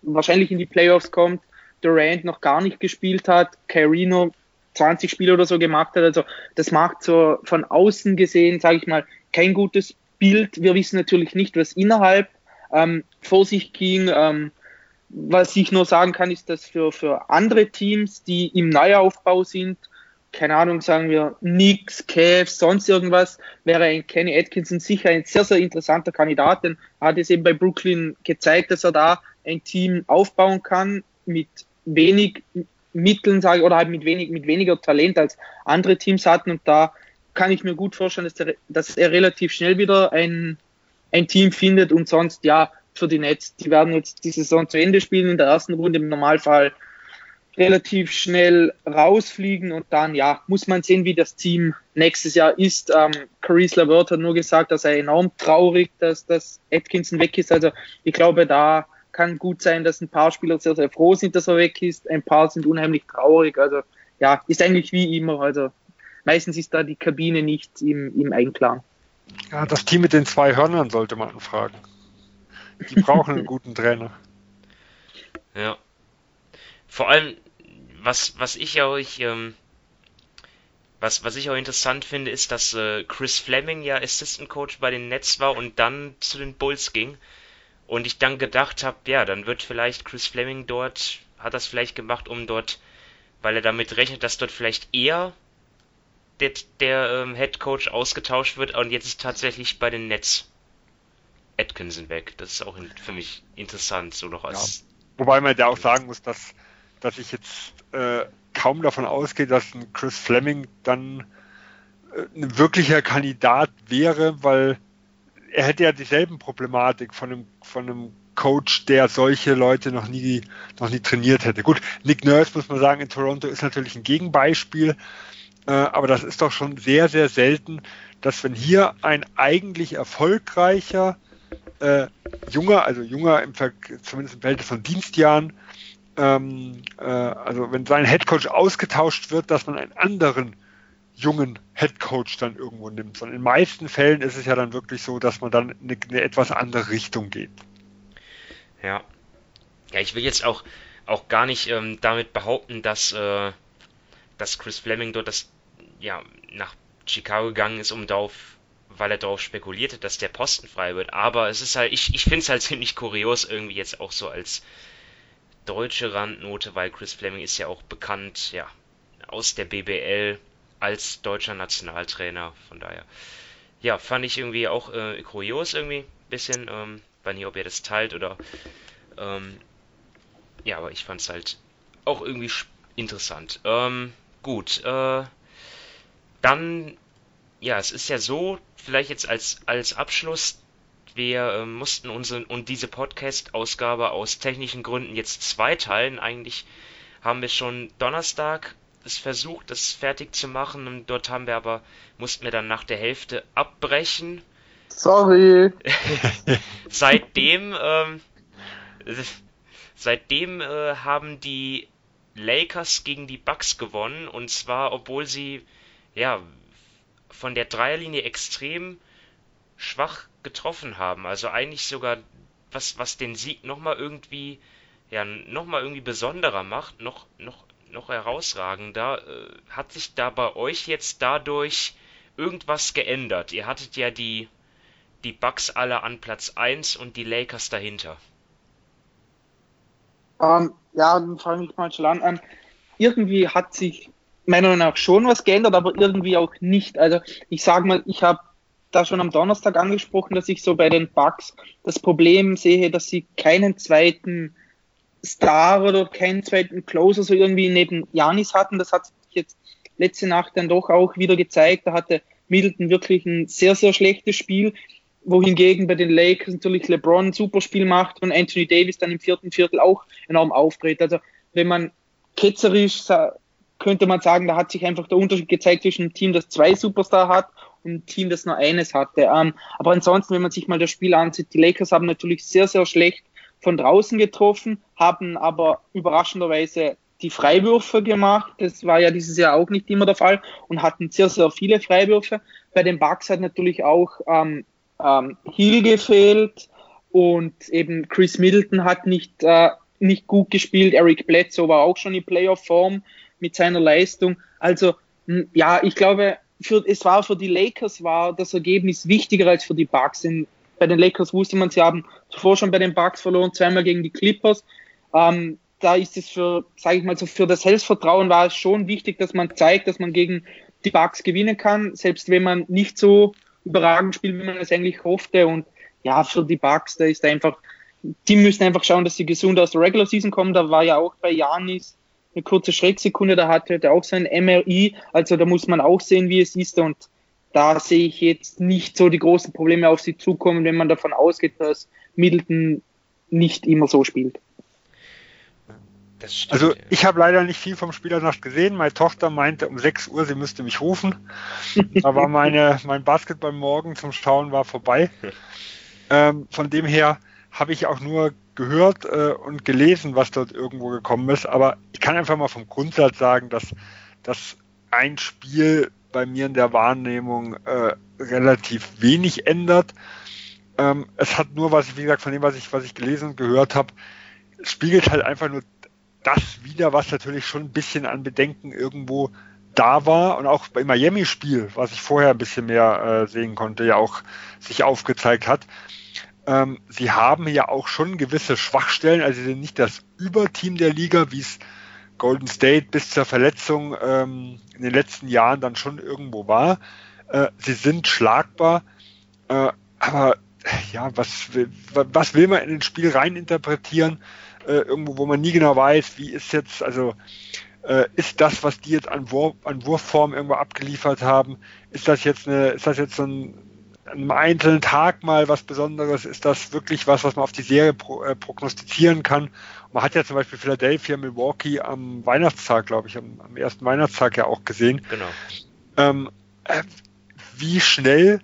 wahrscheinlich in die Playoffs kommt, Durant noch gar nicht gespielt hat, Carino 20 Spiele oder so gemacht hat. Also, das macht so von außen gesehen, sage ich mal, kein gutes Bild. Wir wissen natürlich nicht, was innerhalb ähm, vor sich ging. Ähm, was ich nur sagen kann, ist, dass für, für andere Teams, die im Neuaufbau sind, keine Ahnung, sagen wir Knicks, Cavs, sonst irgendwas, wäre ein Kenny Atkinson sicher ein sehr, sehr interessanter Kandidat, denn er hat es eben bei Brooklyn gezeigt, dass er da ein Team aufbauen kann mit wenig Mitteln, sage ich, oder halt mit wenig, mit weniger Talent als andere Teams hatten. Und da kann ich mir gut vorstellen, dass er, dass er relativ schnell wieder ein, ein Team findet. Und sonst, ja, für die Nets, die werden jetzt die Saison zu Ende spielen in der ersten Runde im Normalfall relativ schnell rausfliegen und dann, ja, muss man sehen, wie das Team nächstes Jahr ist. Ähm, Caris LeVert hat nur gesagt, dass er enorm traurig, dass, dass Atkinson weg ist. Also ich glaube, da kann gut sein, dass ein paar Spieler sehr, sehr froh sind, dass er weg ist. Ein paar sind unheimlich traurig. Also ja, ist eigentlich wie immer. Also meistens ist da die Kabine nicht im, im Einklang. Ja, das Team mit den zwei Hörnern sollte man anfragen. Die brauchen einen guten Trainer. Ja. Vor allem, was, was ich euch, ähm, was, was ich auch interessant finde, ist, dass äh, Chris Fleming ja Assistant Coach bei den Nets war und dann zu den Bulls ging. Und ich dann gedacht habe, ja, dann wird vielleicht Chris Fleming dort, hat das vielleicht gemacht, um dort, weil er damit rechnet, dass dort vielleicht eher der, der ähm, Head Coach ausgetauscht wird und jetzt ist tatsächlich bei den Nets Atkinson weg. Das ist auch für mich interessant, so noch als. Ja. Wobei man ja auch sagen muss, dass dass ich jetzt äh, kaum davon ausgehe, dass ein Chris Fleming dann äh, ein wirklicher Kandidat wäre, weil er hätte ja dieselben Problematik von einem, von einem Coach, der solche Leute noch nie, noch nie trainiert hätte. Gut, Nick Nurse muss man sagen, in Toronto ist natürlich ein Gegenbeispiel, äh, aber das ist doch schon sehr, sehr selten, dass wenn hier ein eigentlich erfolgreicher äh, junger, also junger im zumindest im Verhältnis von Dienstjahren, ähm, äh, also wenn sein Headcoach ausgetauscht wird, dass man einen anderen jungen Headcoach dann irgendwo nimmt. Sondern in meisten Fällen ist es ja dann wirklich so, dass man dann eine, eine etwas andere Richtung geht. Ja. Ja, ich will jetzt auch, auch gar nicht ähm, damit behaupten, dass, äh, dass Chris Fleming dort das, ja, nach Chicago gegangen ist, um darauf weil er darauf spekulierte, dass der Posten frei wird. Aber es ist halt, ich, ich finde es halt ziemlich kurios irgendwie jetzt auch so als deutsche Randnote, weil Chris Fleming ist ja auch bekannt, ja, aus der BBL als deutscher Nationaltrainer. Von daher, ja, fand ich irgendwie auch äh, kurios irgendwie, bisschen, ähm, weiß nicht, ob ihr das teilt oder, ähm, ja, aber ich fand es halt auch irgendwie interessant. Ähm, gut, äh, dann, ja, es ist ja so, vielleicht jetzt als, als Abschluss, wir äh, mussten unsere, und diese Podcast-Ausgabe aus technischen Gründen jetzt zweiteilen. Eigentlich haben wir schon Donnerstag es versucht, das fertig zu machen und dort haben wir aber, mussten wir dann nach der Hälfte abbrechen. Sorry. seitdem, ähm, seitdem äh, haben die Lakers gegen die Bucks gewonnen und zwar, obwohl sie ja von der Dreierlinie extrem schwach getroffen haben. Also eigentlich sogar was, was den Sieg nochmal irgendwie, ja, nochmal irgendwie besonderer macht, noch, noch, noch herausragender. Äh, hat sich da bei euch jetzt dadurch irgendwas geändert? Ihr hattet ja die, die Bucks alle an Platz 1 und die Lakers dahinter. Ähm, ja, dann fange ich mal schon an. Irgendwie hat sich meiner Meinung nach schon was geändert, aber irgendwie auch nicht. Also ich sage mal, ich habe da schon am Donnerstag angesprochen, dass ich so bei den Bugs das Problem sehe, dass sie keinen zweiten Star oder keinen zweiten Closer so irgendwie neben Janis hatten. Das hat sich jetzt letzte Nacht dann doch auch wieder gezeigt. Da hatte Middleton wirklich ein sehr, sehr schlechtes Spiel, wohingegen bei den Lakers natürlich LeBron ein super Spiel macht und Anthony Davis dann im vierten Viertel auch enorm auftritt. Also wenn man ketzerisch könnte man sagen, da hat sich einfach der Unterschied gezeigt zwischen einem Team, das zwei Superstar hat einem Team, das nur eines hatte. Ähm, aber ansonsten, wenn man sich mal das Spiel ansieht, die Lakers haben natürlich sehr, sehr schlecht von draußen getroffen, haben aber überraschenderweise die Freiwürfe gemacht. Das war ja dieses Jahr auch nicht immer der Fall und hatten sehr, sehr viele Freiwürfe. Bei den Bucks hat natürlich auch ähm, ähm, Hill gefehlt und eben Chris Middleton hat nicht, äh, nicht gut gespielt. Eric Bledsoe war auch schon in Playoff-Form mit seiner Leistung. Also ja, ich glaube, für, es war für die Lakers war das Ergebnis wichtiger als für die Bucks. In, bei den Lakers wusste man, sie haben zuvor schon bei den Bucks verloren, zweimal gegen die Clippers. Ähm, da ist es für, sage ich mal so, für das Selbstvertrauen war es schon wichtig, dass man zeigt, dass man gegen die Bucks gewinnen kann, selbst wenn man nicht so überragend spielt, wie man es eigentlich hoffte. Und ja, für die Bucks, da ist einfach, die müssen einfach schauen, dass sie gesund aus der Regular Season kommen. Da war ja auch bei Janis eine kurze Schrecksekunde, da hatte er auch sein MRI, also da muss man auch sehen, wie es ist und da sehe ich jetzt nicht so die großen Probleme auf sie zukommen, wenn man davon ausgeht, dass Middleton nicht immer so spielt. Stimmt, also ich habe leider nicht viel vom Spielernacht gesehen. Meine Tochter meinte um 6 Uhr, sie müsste mich rufen. War meine, mein Basketball morgen zum Schauen war vorbei. Ähm, von dem her habe ich auch nur gehört äh, und gelesen, was dort irgendwo gekommen ist. Aber ich kann einfach mal vom Grundsatz sagen, dass, dass ein Spiel bei mir in der Wahrnehmung äh, relativ wenig ändert. Ähm, es hat nur, was ich, wie gesagt, von dem, was ich, was ich gelesen und gehört habe, spiegelt halt einfach nur das wieder, was natürlich schon ein bisschen an Bedenken irgendwo da war und auch beim Miami-Spiel, was ich vorher ein bisschen mehr äh, sehen konnte, ja auch sich aufgezeigt hat. Ähm, sie haben ja auch schon gewisse Schwachstellen, also sie sind nicht das Überteam der Liga, wie es Golden State bis zur Verletzung ähm, in den letzten Jahren dann schon irgendwo war. Äh, sie sind schlagbar, äh, aber ja, was will, was will man in ein Spiel reininterpretieren? Äh, irgendwo, wo man nie genau weiß, wie ist jetzt, also äh, ist das, was die jetzt an, Wurf, an Wurfform irgendwo abgeliefert haben, ist das jetzt eine, ist das jetzt so ein einem einzelnen Tag mal was Besonderes? Ist das wirklich was, was man auf die Serie pro, äh, prognostizieren kann? Man hat ja zum Beispiel Philadelphia, Milwaukee am Weihnachtstag, glaube ich, am, am, ersten Weihnachtstag ja auch gesehen. Genau. Ähm, äh, wie schnell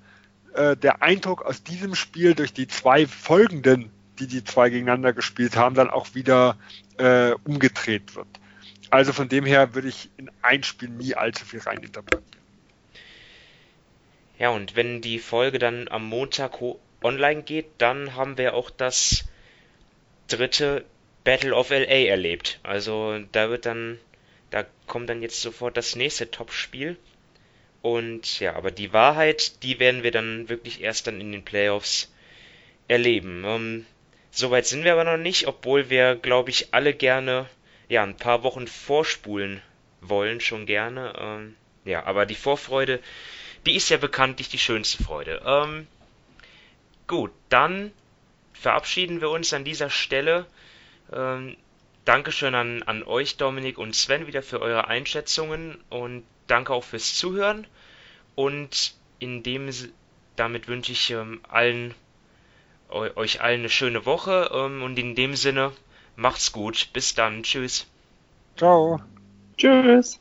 äh, der Eindruck aus diesem Spiel durch die zwei folgenden, die die zwei gegeneinander gespielt haben, dann auch wieder äh, umgedreht wird. Also von dem her würde ich in ein Spiel nie allzu viel reininterpretieren. Ja, und wenn die Folge dann am Montag online geht, dann haben wir auch das dritte Battle of LA erlebt. Also da wird dann, da kommt dann jetzt sofort das nächste Topspiel. Und ja, aber die Wahrheit, die werden wir dann wirklich erst dann in den Playoffs erleben. Ähm, Soweit sind wir aber noch nicht, obwohl wir, glaube ich, alle gerne ja ein paar Wochen vorspulen wollen, schon gerne. Ähm, ja, aber die Vorfreude, die ist ja bekanntlich die schönste Freude. Ähm, gut, dann verabschieden wir uns an dieser Stelle. Ähm, Dankeschön an, an euch, Dominik und Sven, wieder für eure Einschätzungen und danke auch fürs Zuhören. Und in dem, damit wünsche ich ähm, allen, euch allen eine schöne Woche ähm, und in dem Sinne, macht's gut. Bis dann. Tschüss. Ciao. Tschüss.